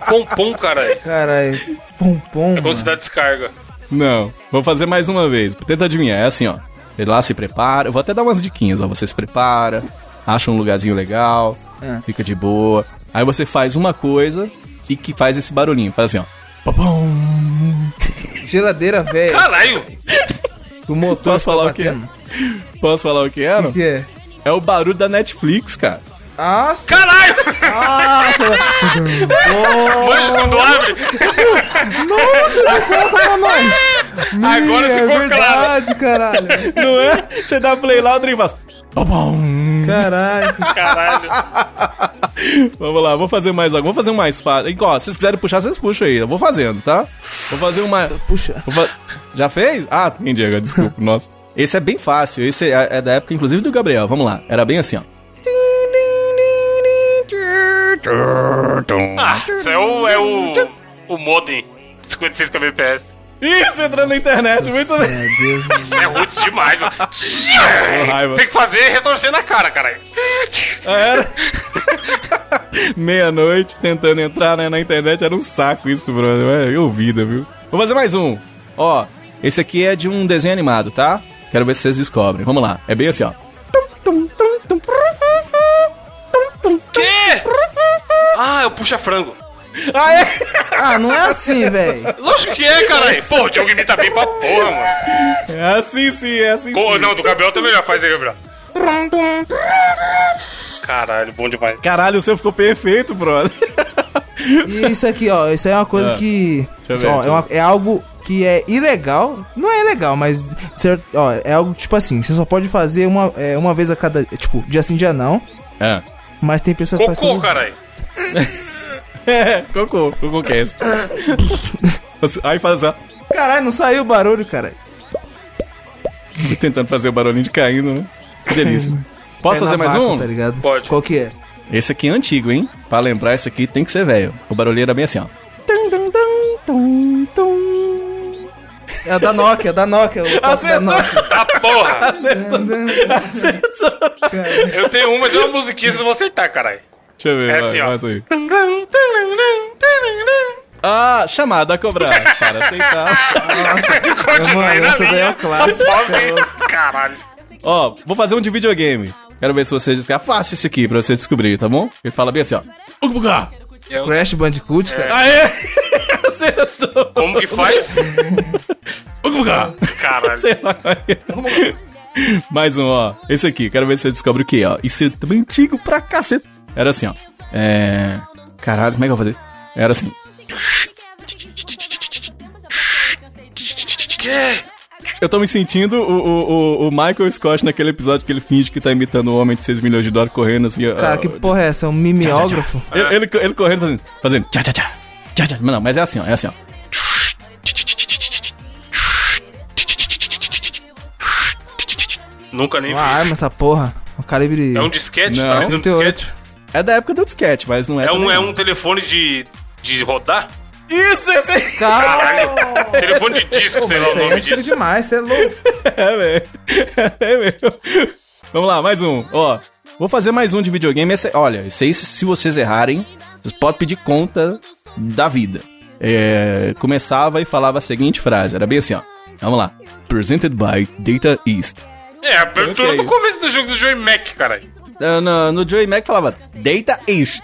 Pompom, caralho. Caralho. Pompom, É quando você dá descarga. Não, vou fazer mais uma vez. Tenta adivinhar. É assim, ó. Ele lá se prepara. Eu vou até dar umas diquinhas, ó. Você se prepara, acha um lugarzinho legal, É. fica de boa. Aí você faz uma coisa e que faz esse barulhinho. Faz assim, ó. Popom. Geladeira velha. Caralho! O motor Posso fica falar o que é? Posso falar o que é? O que é? É o barulho da Netflix, cara. Nossa, Caralho! nossa, Manja quando abre. nossa, conta pra nós. Agora Ih, ficou é verdade, caralho. Não é? Você dá play lá, o trem faz. Caralho. Caralho. Vamos lá, vou fazer mais algum. Vou fazer um mais fácil. Igual, se vocês quiserem puxar, vocês puxam aí. Eu vou fazendo, tá? Vou fazer uma. Puxa. Fa- Já fez? Ah, entendi agora, desculpa. Nossa. Esse é bem fácil. Esse é, é da época, inclusive, do Gabriel. Vamos lá. Era bem assim, ó. Ah, isso é o. É o. O modem. 56 kbps. Isso, entrando na internet. Muito bem. Meu Deus. Isso é roots demais, mano. raiva. Tem que fazer retorcer na cara, caralho. Era. Meia-noite, tentando entrar né, na internet. Era um saco isso, brother. É, eu vida, viu? Vou fazer mais um. Ó, esse aqui é de um desenho animado, tá? Quero ver se vocês descobrem. Vamos lá. É bem assim, ó. Quê? Ah, eu puxa frango. Ah, é? Ah, não é assim, velho. Lógico que é, caralho. Pô, o Diogo imita bem pra porra, mano. É assim sim, é assim Pô, sim. não, do Gabriel também já faz aí, Gabriel. Caralho, bom demais. Caralho, o seu ficou perfeito, brother. E isso aqui, ó, isso aí é uma coisa Ah. que. Deixa eu ver ó, é, uma- é algo que é ilegal. Não é ilegal, mas. Ó, é algo tipo assim, você só pode fazer uma, é, uma vez a cada. Tipo, dia sim, dia não. É. Mas tem pessoas que fazem. Cocô, caralho. É, cocô, cocô que é esse? Aí faz assim. Caralho, não saiu o barulho, caralho. Tentando fazer o barulhinho de caindo, né? Que delícia. Posso É fazer mais vaca, um? Tá ligado? Pode. Qual que é? Esse aqui é antigo, hein? Pra lembrar, esse aqui tem que ser velho. O barulhinho era bem assim, ó. Tum, tum, tum, tum, tum. É a da Nokia, é da Nokia. O da. Nokia. Tá porra. Acertou. Acertou. Eu tenho uma, mas é uma musiquinha, vocês vão acertar, caralho. Deixa eu ver, É vai, assim, ó. mais aí. Ah, chamada a cobrar. Para aceitar. Nossa, Continua aí na essa daí é o clássico. Caralho. Ó, vou fazer um de videogame. Quero ver se vocês descobrem. É fácil esse aqui pra você descobrir, tá bom? Ele fala bem assim, ó. Uga, Crash Bandicoot, cara. Aê! Acertou! Como que faz? Caralho. Sei lá qual é. Mais um, ó. Esse aqui, quero ver se você descobre o que, ó. Isso é também antigo pra cacete. Era assim, ó. É. Caralho, como é que eu vou fazer isso? Era assim. Eu tô me sentindo o, o, o- Michael Scott naquele episódio que ele finge que tá imitando o homem de 6 milhões de dólares correndo assim. Cara, ó, que porra é essa? É um mimeógrafo? Ele, ele, ele correndo fazendo. Fazendo. Tchá, tchá, tchá. Não, mas é assim, ó. É assim, ó. Nunca nem Uma arma essa porra. Um calibre É um disquete? Não. Tá metendo um 38. disquete? É da época do disquete, mas não é. É um, é um telefone de, de rodar? Isso, esse Caralho! telefone de disco, sei lá o é nome antigo disso. demais, você é louco. é, velho. É mesmo. Vamos lá, mais um. Ó, vou fazer mais um de videogame. Esse, olha, esse aí, se vocês errarem, vocês podem pedir conta da vida. É, começava e falava a seguinte frase, era bem assim, ó. Vamos lá. Presented by Data East. É, a abertura Ok. do começo do jogo do Joey Mac, caralho. Ah, No, no Joey Mac falava Data East.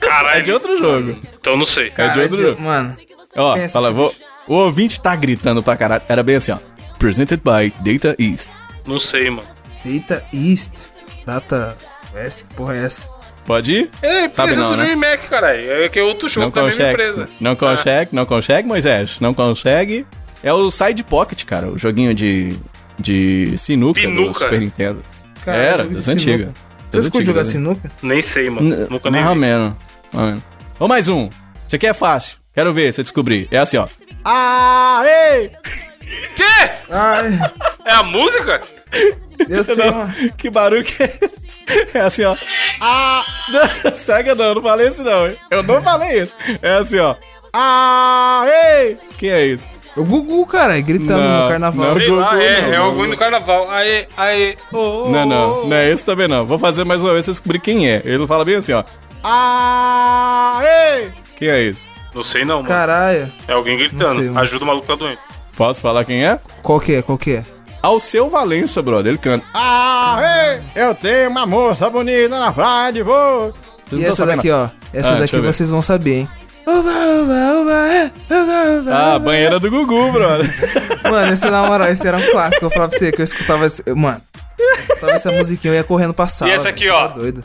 Caralho. É de outro jogo. Então não sei. É de Cara, outro de- jogo. Mano, Ó, fala, esse vou, o ouvinte tá gritando pra caralho. Era bem assim, ó. Presented by Data East. Não sei, mano. Data East, Data West, que porra é essa? Pode ir? É, Sabe empresa não, do né? Mac, caralho. É que é outro jogo Não da mesma empresa. Não consegue, não consegue, Moisés. Não consegue. É o Side Pocket, cara. O joguinho de, de sinuca, do Pinuca. Super Nintendo. Cara, Era, das antigas. Vocês Das curtem jogar né? sinuca? Nem sei, mano. N- Nunca nem Mais ou vi. menos. mais ou menos. Ou mais um. Esse aqui é fácil. Quero ver, você descobrir. É assim, ó. Ah, ei! Quê? Ai, É a música? eu sei, Não, mano. que barulho que é esse? É assim, ó. Ah! Não, cega não, não falei isso não. hein? Eu não falei isso. É assim, ó. Ah, ei! Que é isso? O Gugu, cara, gritando Não, no carnaval. não. Sei Gugu, lá, é, não, é alguém não. do carnaval. Aê, aê, oh, Não, não, não é esse também não. Vou fazer mais uma vez pra descobrir quem é. Ele fala bem assim, ó. Ah, ei! Quem é isso? Não sei não, mano. Caralho. É alguém gritando. sei. Ajuda o maluco tá doente. Posso falar quem é? Qual que é? Qual que é? Alceu Valença, brother. Ele canta. Ah, ei! Eu tenho uma moça bonita na praia de. Vocês E essa daqui, ó. Essa Ah, daqui vocês vão saber, hein? Uba, uba, uba, é, uba, uba, Ah, banheira do Gugu, brother. Mano, esse na moral, esse era um clássico. Eu falava pra você que eu escutava esse. Mano, eu escutava essa musiquinha, eu ia correndo pra sala. essa aqui, você ó? Tá doido.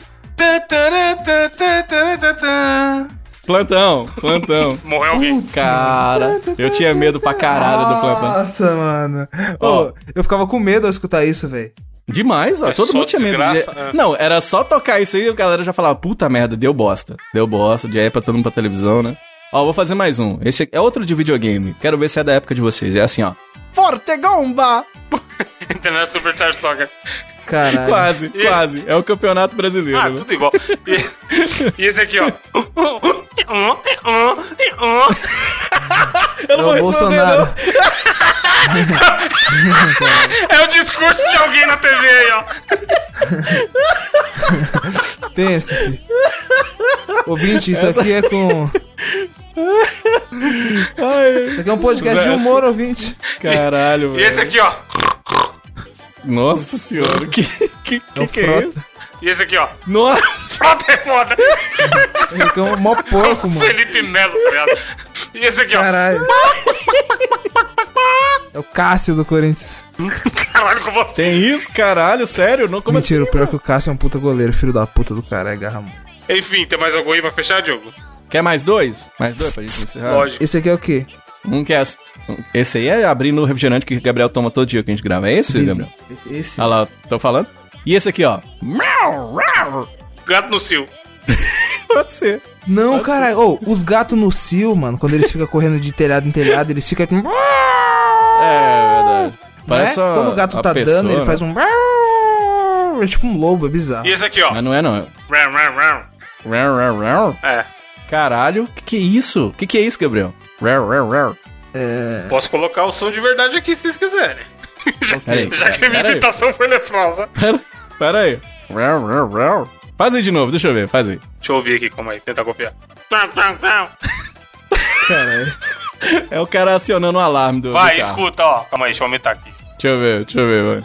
Plantão, plantão. Morreu alguém. Cara, eu tinha medo pra caralho do plantão. Nossa, mano. Ó. Ô, eu ficava com medo ao escutar isso, velho. Demais, ó. É Todo mundo tinha medo. desgraça, de- é. Não, era só tocar isso aí e a galera já falava, puta merda, deu bosta. Deu bosta, já é pra todo mundo pra televisão, né? Ó, vou fazer mais um. Esse é outro de videogame. Quero ver se é da época de vocês. É assim, ó. Forte Gomba! Internet Supercharge Soccer. Caralho. Quase, quase. É o campeonato brasileiro. Ah, né? tudo igual. E, e esse aqui, ó. Eu É vou responder, Bolsonaro. não. É o discurso de alguém na TV aí, ó. Pensa, filho. Ouvinte, isso aqui é com. Ai, Isso aqui é um podcast de humor, ouvinte. caralho, E esse velho. aqui, ó. Nossa senhora, que que, que, É o que é isso? E esse aqui, ó. Nossa, Frota é foda. Ele um mó porco, mano. Felipe Melo, tá ligado? E esse aqui, ó. Caralho. É o Cássio do Corinthians. Caralho, como você. tem isso, caralho, sério? Não como Mentira, o assim, pior é mano? que o Cássio é um puta goleiro, filho da puta do cara, é garra. mano. Enfim, tem mais algum aí pra fechar, Diogo? Quer mais dois? Mais dois pra gente encerrar? Lógico. Esse aqui é o quê? Um que é. Esse aí é abrindo o refrigerante que o Gabriel toma todo dia que a gente grava. É esse, Gabriel? Esse. Olha lá, tô falando. E esse aqui, ó. Gato no cio. Pode ser. Não, cara. Ô, os gatos no cio, mano, quando eles ficam correndo de telhado em telhado, eles ficam. Não É, verdade. Parece é? só Quando o gato tá pessoa, dando, ele né? faz um. É tipo um lobo, é bizarro. E esse aqui, ó. Mas não é, não. É. Caralho, que que é isso? Que que é isso, Gabriel? Rau. Posso colocar o som de verdade aqui se vocês quiserem. já, Peraí, já que a minha imitação foi leprosa. Pera, pera aí. Rau, rau, rau. Faz aí de novo, deixa eu ver, faz aí. Deixa eu ouvir aqui, calma aí, tentar copiar. Pam, pam, pam. Caralho. É o cara acionando o alarme do. Vai, do escuta, ó. Calma aí, deixa eu aumentar aqui. Deixa eu ver, deixa eu ver, vai.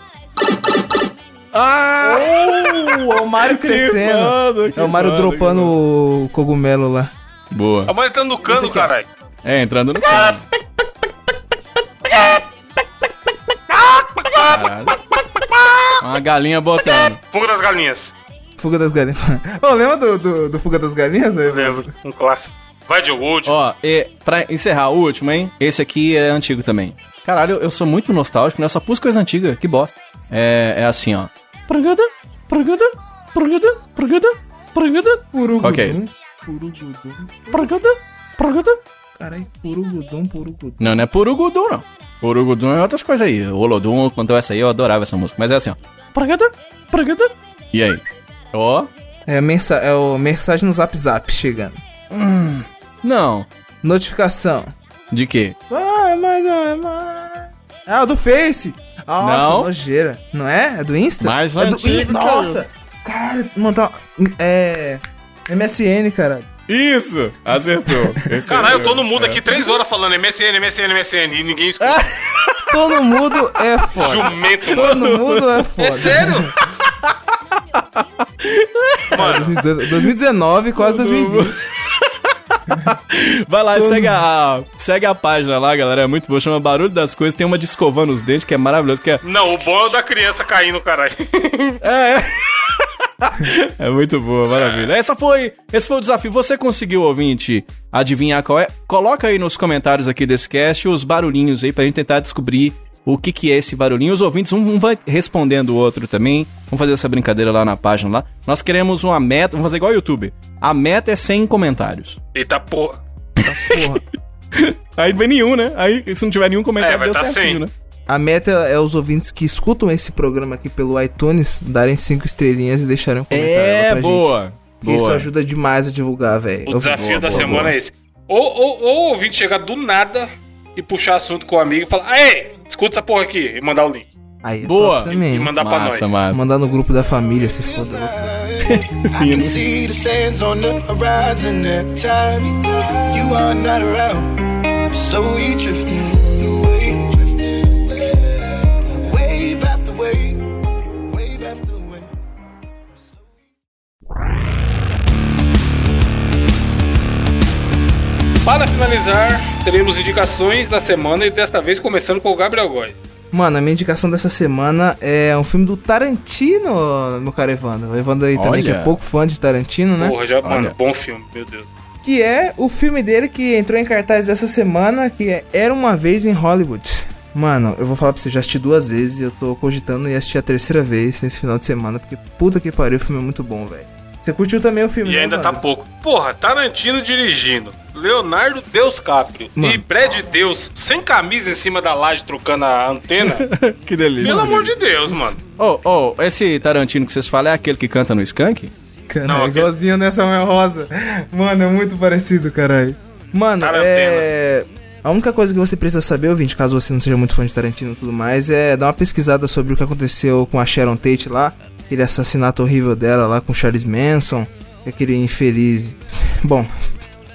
Ah! Oh, é o Mario crescendo. que É o Mario foda, dropando o cogumelo lá. Boa. A mãe tá no cano, caralho. É, entrando no carro. Uma galinha botando. Fuga das galinhas. Fuga das galinhas. Ô, lembra do, do, do Fuga das Galinhas? velho? Lembro. Um clássico. Vai, o último. Ó, e pra encerrar o último, hein? Esse aqui é antigo também. Caralho, eu sou muito nostálgico, né? Eu só pus coisa antiga, que bosta. É, é assim, ó. Prangada, prangada, prangada, prangada, prangada, Purugudum. Ok. Prangada, prangada. Caralho, purugudum, purugudum. Não, não é purugudu, não. Urugudum e outras coisas aí. O Olodum cantou essa aí, eu adorava essa música. Mas é assim, ó. Pragada, pragada. E aí? Ó. É, mensa é o mensagem no Zap Zap chegando. Não. Notificação. De quê? Vai, mas não é mais. Ah, o do Face. Nossa, Não. nojeira. Não é? É do Insta? Mais é do Nossa. Cara, mano, tá... É... MSN, cara. Isso! Acertou. Esse Caralho, eu tô é- no mudo aqui três horas falando MSN, MSN, MSN e ninguém escuta. Todo mundo é foda. Jumento, Todo mano. mundo é foda. É sério? mano, 2018 2019, quase 2020. Vai lá e Todo segue a, segue a página lá, galera. É muito boa. Chama Barulho das Coisas. Tem uma de escovando os dentes, que é maravilhoso. Que é, não, o bom é o da criança caindo, caralho. é, é. É muito boa, maravilha. Essa foi, esse foi o desafio. Você conseguiu, ouvinte, adivinhar qual é? Coloca aí nos comentários aqui desse cast os barulhinhos aí pra gente tentar descobrir o que que é esse barulhinho. Os ouvintes, um, vai respondendo o outro também. Vamos fazer essa brincadeira lá na página lá. Nós queremos uma meta, vamos fazer igual o YouTube. A meta é 100 comentários. Eita porra. Porra. Aí não vem nenhum, né? Aí se não tiver nenhum comentário, É, vai deu tá certinho, 100. né? A meta é os ouvintes que escutam esse programa aqui pelo iTunes darem cinco estrelinhas e deixarem um comentário lá É, pra gente. boa. Isso boa. ajuda demais a divulgar, velho. O Eu- desafio boa, da boa, semana boa. é esse. Ou, ou, ou o ouvinte chegar do nada e puxar assunto com o amigo e falar: Ei, escuta essa porra aqui e mandar o link. Aí é Boa. também. E mandar pra Massa, nós. massa. Mandar no grupo da família, se foda. I can see the sands on the horizon every time you are not around. Slowly drifting Para finalizar, teremos indicações da semana e desta vez começando com o Gabriel Góes. Mano, a minha indicação dessa semana é um filme do Tarantino, meu cara Evandro. O Evandro aí também, que Olha. é pouco fã de Tarantino, né? Porra, já, Olha. mano, bom filme, meu Deus. Que é o filme dele que entrou em cartaz essa semana, que é Era Uma Vez em Hollywood. Mano, eu vou falar pra você, já assisti duas vezes e eu tô cogitando e assistir a terceira vez nesse final de semana, porque puta que pariu, o filme é muito bom, velho. Você curtiu também o filme, E né, ainda tá pouco. Porra, Tarantino dirigindo. Leonardo Deus Caprio e Mano. Brad Deus sem camisa em cima da laje trocando a antena. Que delícia. Pelo amor de Deus, mano. Ô, ô, esse Tarantino que vocês falam é aquele que canta no Skank? Cara, Não, é aquele- igualzinho nessa Samuel Rosa. Mano, é muito parecido, caralho. Mano, Tarantino. é. A única coisa que você precisa saber, ouvinte, caso você não seja muito fã de Tarantino e tudo mais, é dar uma pesquisada sobre o que aconteceu com a Sharon Tate lá. Aquele assassinato horrível dela lá com o Charles Manson. Aquele infeliz. Bom,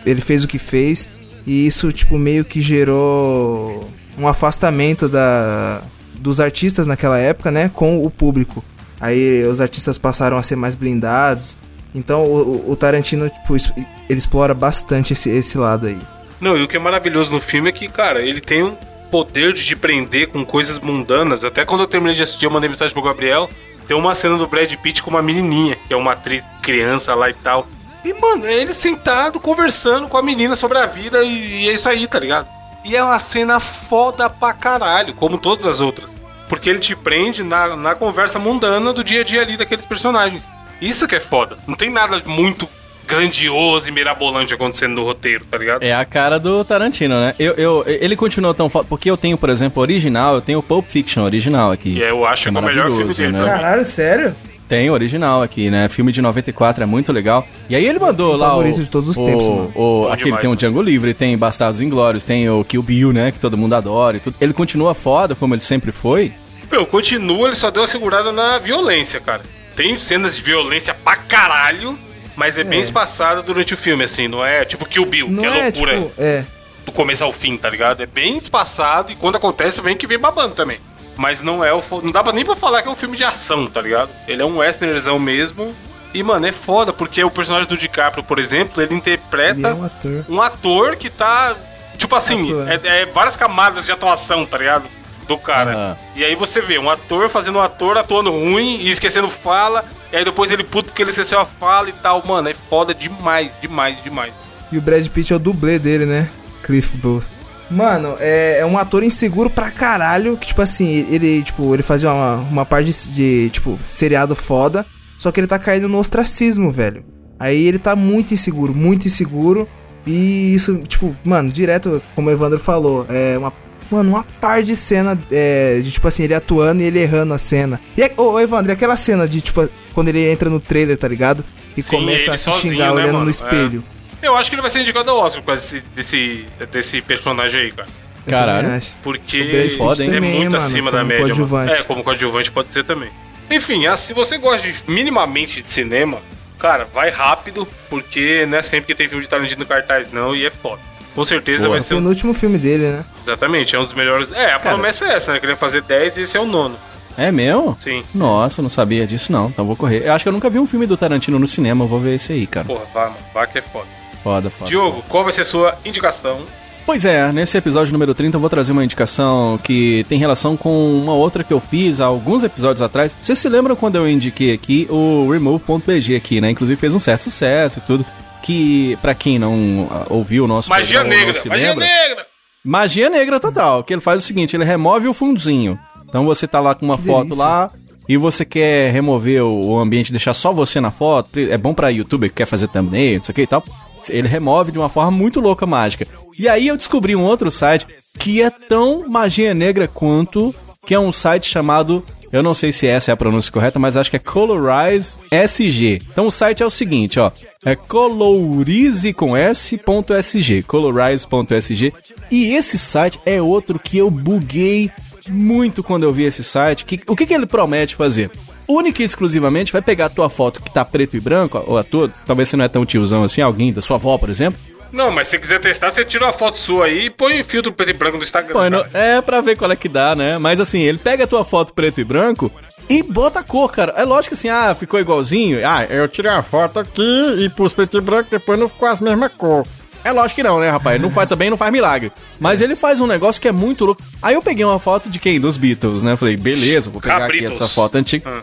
ele fez o que fez. E isso, tipo, meio que gerou um afastamento da, dos artistas naquela época, né? Com o público. Aí os artistas passaram a ser mais blindados. Então o, o- Tarantino, tipo, ele explora bastante esse, esse lado aí. Não, e o que é maravilhoso no filme é que, cara, ele tem um poder de te prender com coisas mundanas. Até quando eu terminei de assistir, eu mandei mensagem pro Gabriel. Tem uma cena do Brad Pitt com uma menininha, que é uma atriz criança lá e tal. E, mano, é ele sentado conversando com a menina sobre a vida e, e é isso aí, tá ligado? E é uma cena foda pra caralho, como todas as outras. Porque ele te prende na, na conversa mundana do dia a dia ali daqueles personagens. Isso que é foda. Não tem nada muito grandioso e mirabolante acontecendo no roteiro, tá ligado? É a cara do Tarantino, né? Eu, eu, ele continuou tão foda. Porque eu tenho, por exemplo, original, eu tenho o Pulp Fiction original aqui. E eu acho que é o melhor filme dele. né? Caralho, sério? Tem o original aqui, né? Filme de 94, é muito legal. E aí ele mandou lá favorito o, de todos os o, tempos, mano. o- demais, tem o mano. Django Livre, tem Bastardos Inglórios, tem o Kill Bill, né? Que todo mundo adora e tudo. Ele continua foda, como ele sempre foi. Meu, continua, ele só deu uma segurada na violência, cara. Tem cenas de violência pra caralho, mas é, bem É. espaçado durante o filme, assim, não é tipo Kill Bill, Não que é, é, loucura tipo, é. do começo ao fim, tá ligado? É bem espaçado e quando acontece vem que vem babando também. Mas não é o. Não dá pra nem pra falar que é um filme de ação, tá ligado? Ele é um westernerzão mesmo. E, mano, é foda, porque o personagem do DiCaprio, por exemplo, ele interpreta Ele é um ator. um ator que tá. Tipo assim, é, é várias camadas de atuação, tá ligado? Do cara. Aham. E aí você vê um ator fazendo um ator atuando ruim e esquecendo fala. E aí depois ele puto porque ele esqueceu a fala e tal. Mano, é foda demais, demais, demais. E o Brad Pitt é o dublê dele, né? Cliff Booth. Mano, é, é um ator inseguro pra caralho, que tipo assim, ele, tipo, ele fazia uma, uma parte de, de, tipo, seriado foda, só que ele tá caindo no ostracismo, velho. Aí ele tá muito inseguro, muito inseguro, e isso, tipo, mano, direto, como o Evandro falou, é uma Mano, uma par de cena é, de tipo assim, ele atuando e ele errando a cena. E, é- ô, Evandro, e aquela cena de tipo, quando ele entra no trailer, tá ligado? E Sim, começa a se sozinho, xingar né, olhando mano? no espelho. Eu acho que ele vai ser indicado ao Oscar por causa desse, desse, desse personagem aí, cara. Caralho. Porque foda, hein? é também, muito mano, acima da média. Mano. coadjuvante. É, como coadjuvante pode ser também. Enfim, ah, se você gosta de, minimamente de cinema, cara, vai rápido, porque não é sempre que tem filme de Tarantino no cartaz, não, e é foda. Com certeza Boa. vai É ser o penúltimo filme dele, né? Exatamente, é um dos melhores. É, a Cara. promessa é essa, né? Que ele vai fazer 10 e esse é o nono. É mesmo? Sim. Nossa, não sabia disso não. Então vou correr. Eu acho que eu nunca vi um filme do Tarantino no cinema. Eu vou ver esse aí, cara. Porra, vai, mano. Vai que é foda. Foda, foda. Diogo, qual vai ser a sua indicação? Pois é, nesse episódio número 30 eu vou trazer uma indicação que tem relação com uma outra que eu fiz há alguns episódios atrás. Vocês se lembram quando eu indiquei aqui o Remove.pg aqui, né? Inclusive fez um certo sucesso e tudo. Que, pra quem não ah, ouviu o nosso Magia programa Negra! se Magia lembra, Negra! Magia negra total. Que ele faz o seguinte, ele remove o fundinho. Então você tá lá com uma Que foto delícia. lá e você quer remover o, ambiente, deixar só você na foto. É bom pra youtuber que quer fazer thumbnail, não sei o que e tal. Ele remove de uma forma muito louca mágica. E aí eu descobri um outro site que é tão magia negra quanto, que é um site chamado eu não sei se essa é a pronúncia correta, mas acho que é Colorize SG. Então o site é o seguinte, ó. É colorize com s.sg, colorize.sg. E esse site é outro que eu buguei muito quando eu vi esse site. Que, o que, que ele promete fazer? Única e exclusivamente vai pegar a tua foto que tá preto e branco, ou a tua, talvez você não é tão tiozão assim, alguém da sua avó, por exemplo. Não, mas se quiser testar, você tira uma foto sua aí e põe filtro preto e branco no Instagram. Põe no- é pra ver qual é que dá, né? Mas assim, ele pega a tua foto preto e branco e bota a cor, cara. É lógico assim, ah, ficou igualzinho. Ah, eu tirei a foto aqui e pus preto e branco, depois não ficou as mesmas cor. É lógico que não, né, rapaz? Não faz também, não faz milagre. Mas ele faz um negócio que é muito louco. Aí eu peguei uma foto de quem? Dos Beatles, né? Falei, beleza, vou pegar Cabritos. aqui essa foto antiga. Ah.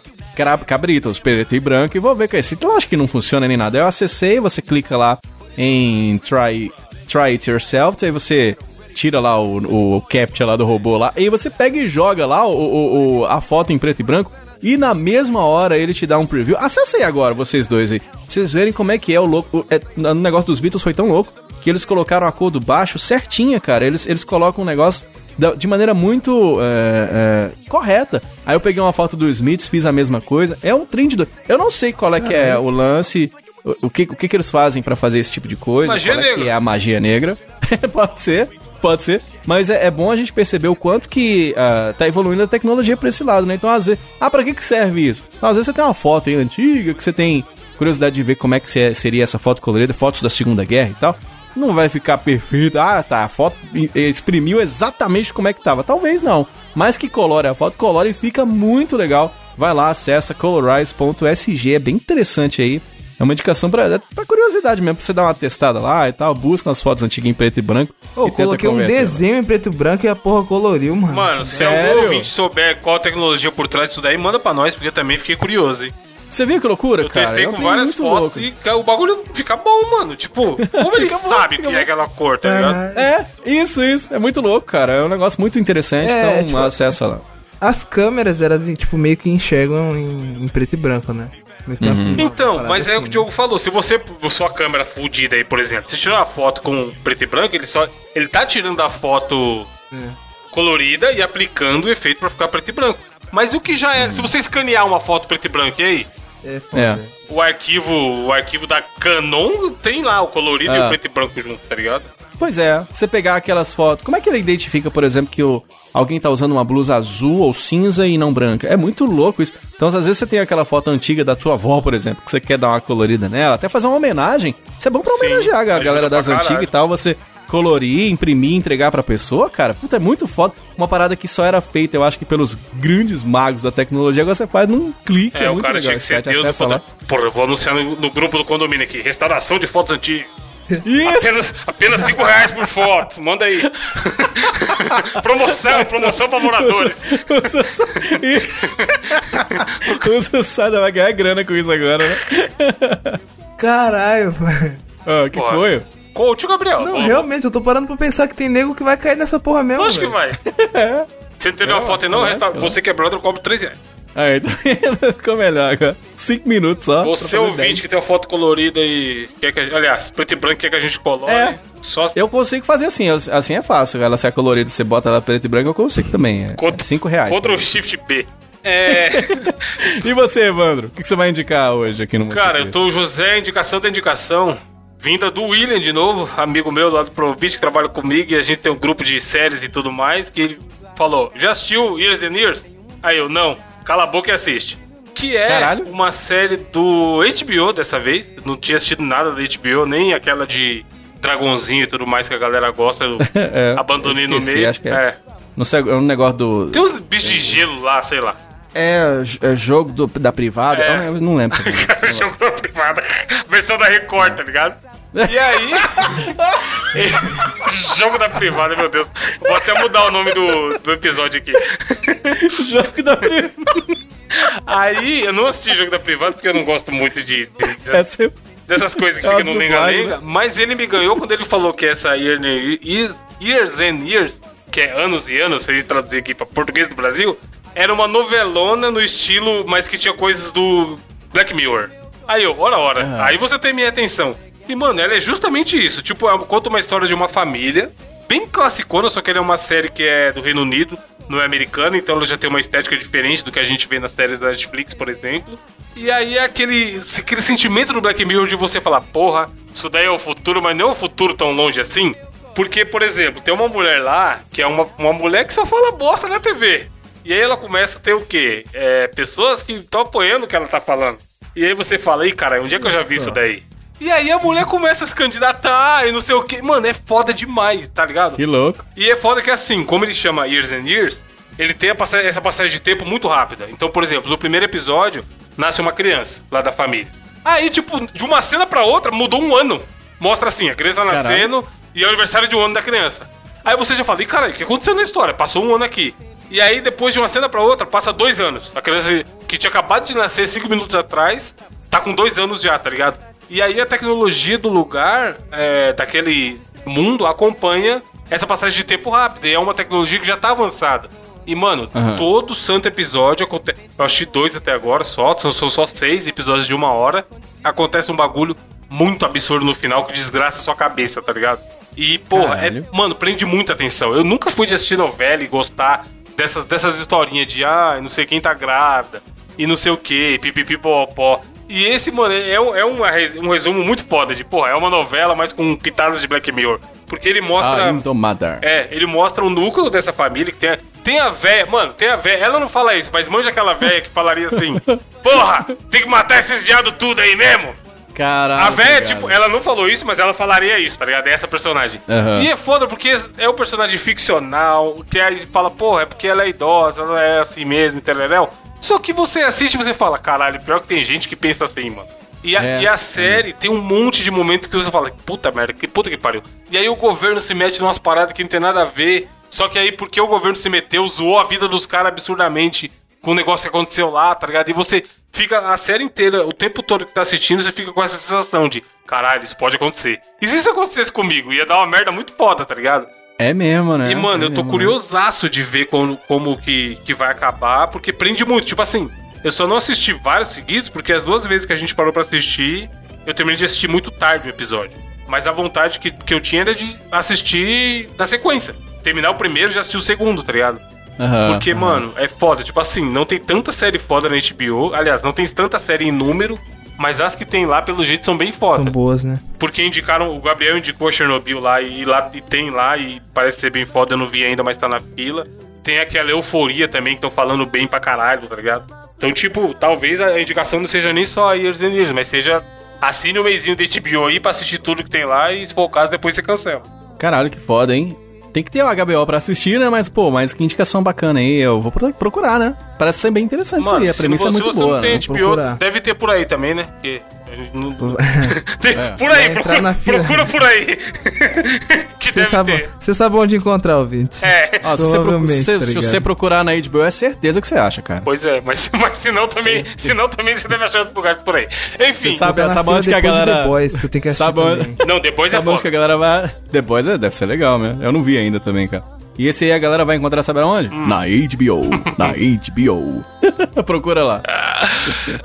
Cabritos, preto e branco, e vou ver com esse. Lógico que não funciona nem nada. Eu acessei, você clica lá em try, try it yourself, aí você tira lá o, o captcha lá do robô lá, e você pega e joga lá o, o- o- a foto em preto e branco, e na mesma hora ele te dá um preview. Acessa aí agora, vocês dois aí. Vocês verem como é que é o louco. o- é, no negócio dos Beatles foi tão louco que eles colocaram a cor do baixo certinha, cara. Eles, eles colocam um negócio de maneira muito é, é, correta. Aí eu peguei uma foto do Smiths, fiz a mesma coisa. É um trem de doido. Eu não sei qual é que é o lance, o, o que, o que que eles fazem pra fazer esse tipo de coisa. Magia qual é que negra. é a magia negra. pode ser, pode ser. Mas é, é bom a gente perceber o quanto que ah, tá evoluindo a tecnologia pra esse lado, né? Então, às vezes... Ah, pra que que serve isso? Às vezes você tem uma foto aí antiga, que você tem curiosidade de ver como é que se- seria essa foto colorida, fotos da Segunda Guerra e tal não vai ficar perfeito. Ah, tá, a foto exprimiu exatamente como é que tava. Talvez não. Mas que colore a foto, colore e fica muito legal. Vai lá, acessa colorize.sg, é bem interessante aí. É uma indicação pra, é pra curiosidade mesmo, pra você dar uma testada lá e tal. Busca as fotos antigas em preto e branco. E tenta coloquei um lá. desenho em preto e branco e a porra coloriu, mano. Mano, se Sério? algum ouvinte souber qual a tecnologia por trás disso daí, manda pra nós, porque eu também fiquei curioso, hein? Você viu que loucura, Eu cara? testei É um com várias fotos louco. e o bagulho fica bom, mano. Tipo, como ele bom, sabe que bom. é aquela cor, tá ligado? Caralho. É, isso, isso. É muito louco, cara. É um negócio muito interessante. É, então tipo- acessa lá. As câmeras, elas, tipo, meio que enxergam em, em preto e branco, né? Uma Então, mas é o que o assim, Diogo falou. Se você, sua câmera fudida aí, por exemplo, você tirar uma foto com preto e branco, ele só. Ele tá tirando a foto colorida e aplicando o efeito pra ficar preto e branco. Mas o que já é. Se você escanear uma foto preto e branco, e aí? É, foda. É. O arquivo, o arquivo da Canon tem lá o colorido e Ah. o preto e branco junto, tá ligado? Pois é, você pegar aquelas fotos. Como é que ele identifica, por exemplo, que o, alguém tá usando uma blusa azul ou cinza e não branca? É muito louco isso. Então, às vezes, você tem aquela foto antiga da tua avó, por exemplo, que você quer dar uma colorida nela, até fazer uma homenagem. Isso é bom pra Sim, homenagear a galera das antigas e tal. Você colorir, imprimir, entregar pra pessoa, cara. Puta, é muito foda. Uma parada que só era feita, eu acho que pelos grandes magos da tecnologia, agora você faz num clique. É, É, o muito cara legal. tinha que ser Deus do. Porra, eu vou anunciar no, no grupo do condomínio aqui. Restauração de fotos antigas. Isso! Apenas, apenas 5 reais por foto. Manda aí. promoção, promoção pra moradores. O Sussada vai ganhar grana com isso agora, né? Caralho, velho. Ah, que Porra. foi? Coach Gabriel. Não, vamos- realmente, eu tô parando pra pensar que tem nego que vai cair nessa porra mesmo, Lógico que vai. Você não tem uma foto e não, vai, resta... você que é brother, eu cobro 3 reais. Aí, tá? Ficou melhor agora. Cinco minutos só. Você ouvinte dez. que tem uma foto colorida e. Quer que, a- aliás, preto e branco quer que a gente colore. É. Só Eu consigo fazer assim, assim é fácil. Ela se é colorida, você bota ela preto e branco, eu consigo também. É, Contra- é cinco reais. Ctrl Shift B. É. E você, Evandro? O que você vai indicar hoje aqui no Cara, eu tô o José, indicação da indicação. Vinda do William de novo, amigo meu lá do Probit, que trabalha comigo, e a gente tem um grupo de séries e tudo mais, que ele falou, já assistiu Years and Years? Aí eu, não, cala a boca e assiste. Que é Caralho. uma série do HBO dessa vez, não tinha assistido nada da HBO, nem aquela de Dragonzinho e tudo mais que a galera gosta, eu É, abandonei eu no esqueci, meio. acho que é. é. Não sei, é um negócio do. Tem uns bichos de gelo lá, sei lá. É, é jogo do- da privada. É. Eu não lembro. também. Jogo da privada. Versão da Record, tá ligado? E aí. Jogo da privada, meu Deus. Vou até mudar o nome do, do episódio aqui. jogo da privada. Aí, eu não assisti Jogo da Privada porque eu não gosto muito de, de- de- Essa dessas coisas que ficam no lenga-lenga. Mas ele me ganhou quando ele falou que essa year, years, years and Years, que é anos e anos, se a gente traduzir aqui pra português do Brasil, era uma novelona no estilo, mas que tinha coisas do Black Mirror. Aí eu, ora, ora. Aham. Aí você tem minha atenção. E, mano, ela é justamente isso. Tipo, ela conta uma história de uma família, bem classicona, só que ela é uma série que é do Reino Unido, não é americana, então ela já tem uma estética diferente do que a gente vê nas séries da Netflix, por exemplo. E aí é aquele, aquele sentimento do Black Mirror de você falar, porra, isso daí é o futuro, mas não é um futuro tão longe assim. Porque, por exemplo, tem uma mulher lá, que é uma, uma mulher que só fala bosta na TV. E aí ela começa a ter o quê? É, pessoas que estão apoiando o que ela tá falando. E aí você fala, ih, cara, onde é que eu já vi isso daí? E aí a mulher começa a se candidatar e não sei o quê. Mano, é foda demais, tá ligado? Que louco. E é foda que assim, como ele chama Years and Years, ele tem a passa- essa passagem de tempo muito rápida. Então, por exemplo, no primeiro episódio, nasce uma criança lá da família. Aí, tipo, de uma cena pra outra, mudou um ano. Mostra assim, a criança nascendo e é o aniversário de um ano da criança. Aí você já fala, e cara, o que aconteceu na história? Passou um ano aqui. E aí, depois de uma cena pra outra, passa dois anos. A criança que tinha acabado de nascer cinco minutos atrás, tá com dois anos já, tá ligado? E aí a tecnologia do lugar, é, daquele mundo, acompanha essa passagem de tempo rápida. E é uma tecnologia que já tá avançada. E, mano, Aham. todo santo episódio acontece. Eu assisti dois até agora só, são, são só seis episódios de uma hora. Acontece um bagulho muito absurdo no final que desgraça a sua cabeça, tá ligado? E, porra, é, mano, prende muita atenção. Eu nunca fui de assistir novela e gostar dessas, dessas historinhas de, ah, não sei quem tá grávida, e não sei o que, pipipi popó. E esse, mano, é, um- é uma res- um resumo muito foda de, porra, é uma novela, mas com pitadas de Black Mirror. Porque ele mostra. Ah, Indomada. É, ele mostra o núcleo dessa família que tem a, tem a véia, mano, tem a véia, ela não fala isso, mas manja aquela véia que falaria assim: Porra, tem que matar esses viados tudo aí mesmo. Caralho. A véia, cara. tipo, ela não falou isso, mas ela falaria isso, tá ligado? É essa personagem. Aham. E é foda porque é um personagem ficcional, que aí fala, porra, é porque ela é idosa, ela é assim mesmo, tereréu. Só que você assiste e você fala, caralho, pior que tem gente que pensa assim, mano. E a, É, e a série tem um monte de momentos que você fala, puta merda, que puta que pariu. E aí o governo se mete numas paradas que não tem nada a ver. Só que aí, porque o governo se meteu, zoou a vida dos caras absurdamente com o negócio que aconteceu lá, tá ligado? E você fica a série inteira, o tempo todo que tá assistindo, você fica com essa sensação de, caralho, isso pode acontecer. E se isso acontecesse comigo? Ia dar uma merda muito foda, tá ligado? É mesmo, né? E, mano, É eu tô mesmo, curiosaço de ver como, como que, que vai acabar, porque prende muito. Tipo assim, eu só não assisti vários seguidos, porque as duas vezes que a gente parou pra assistir, eu terminei de assistir muito tarde o episódio. Mas a vontade que, que eu tinha era de assistir na sequência. Terminar o primeiro e já assistir o segundo, tá ligado? né? Aham, Porque, aham. mano, é foda. Tipo assim, não tem tanta série foda na HBO. Aliás, não tem tanta série em número, mas as que tem lá, pelo jeito, são bem foda. São boas, né? Porque indicaram, o Gabriel indicou a Chernobyl lá e, lá e tem lá e parece ser bem foda, eu não vi ainda, mas tá na fila. Tem aquela euforia também que estão falando bem pra caralho, tá ligado? Então, tipo, talvez a indicação não seja nem só Years and Years, mas seja assine o mêsinho da HBO aí pra assistir tudo que tem lá e se for o caso, depois você cancela. Caralho, que foda, hein? Tem que ter o HBO pra assistir, né? Mas, pô, mas que indicação bacana aí. Eu vou pro- procurar, né? Parece ser bem interessante isso aí. A se premissa não- é se muito você boa. não tem né? HBO, deve ter por aí também, né? Porque É. Por aí, procura, na fila. procura por aí. Você sabe, você sabe onde encontrar, ouvinte. É. Ó, se, você, procu- Provavelmente, se- tá se você procurar na HBO, é certeza que você acha, cara. Pois é, mas, mas se não também, se não também você deve achar outros lugares por aí. Enfim, Você sabe, sabe onde que a galera. The Boys, que eu tenho que assistir sabe não, depois é Sabe onde que a foda. galera vai. Depois é, deve ser legal, né? Eu não vi ainda também, cara. E esse aí a galera vai encontrar, sabe aonde? Na HBO. na HBO. Procura lá.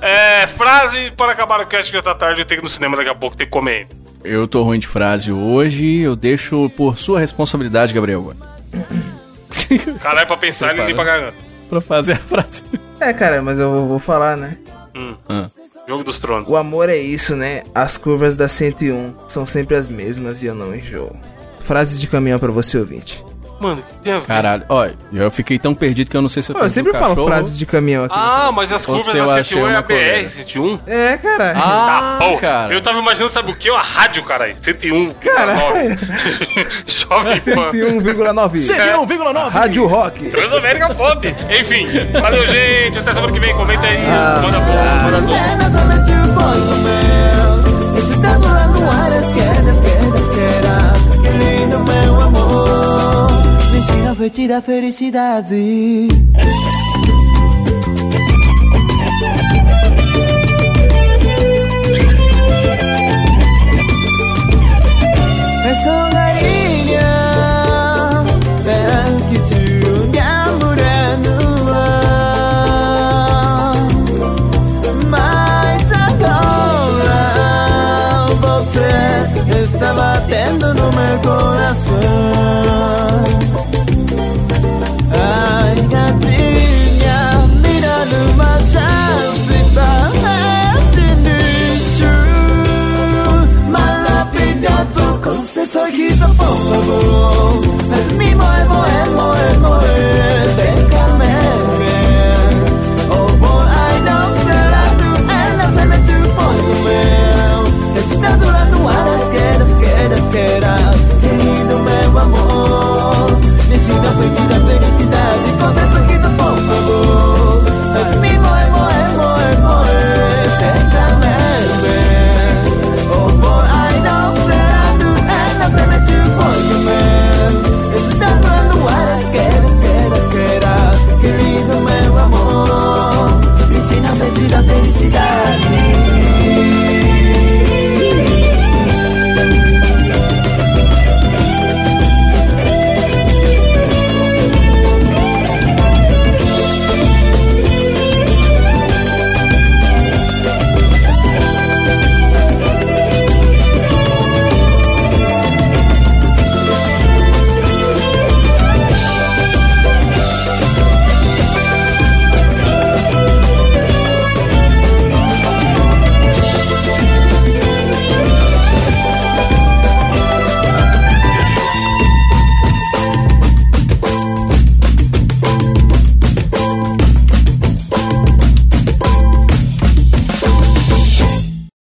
É, frase para acabar o cast que já tá tarde, eu tenho que ir no cinema daqui a pouco, tem que comer. Eu tô ruim de frase hoje, eu deixo por sua responsabilidade, Gabriel. Caralho, pra pensar e ninguém pra garganta. pra fazer a frase. É, cara, mas eu vou- falar, né? Ah. Jogo dos Tronos. O amor é isso, né? As curvas da 101 são sempre as mesmas e eu não enjoo. Frase de caminhão pra você, ouvinte. Mano, tem a ver? Caralho, olha, eu fiquei tão perdido que eu não sei se eu Pô, eu sempre falo cachorro. frases de caminhão aqui. Ah, mas as curvas da achei 101 é a BR, coisa. 101? É, cara. Ah, Tá, pô, cara. eu tava imaginando, sabe o que? Uma rádio, caralho. 101. Caralho. Jovem Pan. 101,9. 101,9. Rádio Rock. Transamérica Pop. Enfim, valeu, gente. Até semana que vem. Comenta aí. Ah, manda boa, manda boa. Esse lá no ar, esquerda, esquerda, esquerda Que lindo, meu Mentira, foi da felicidade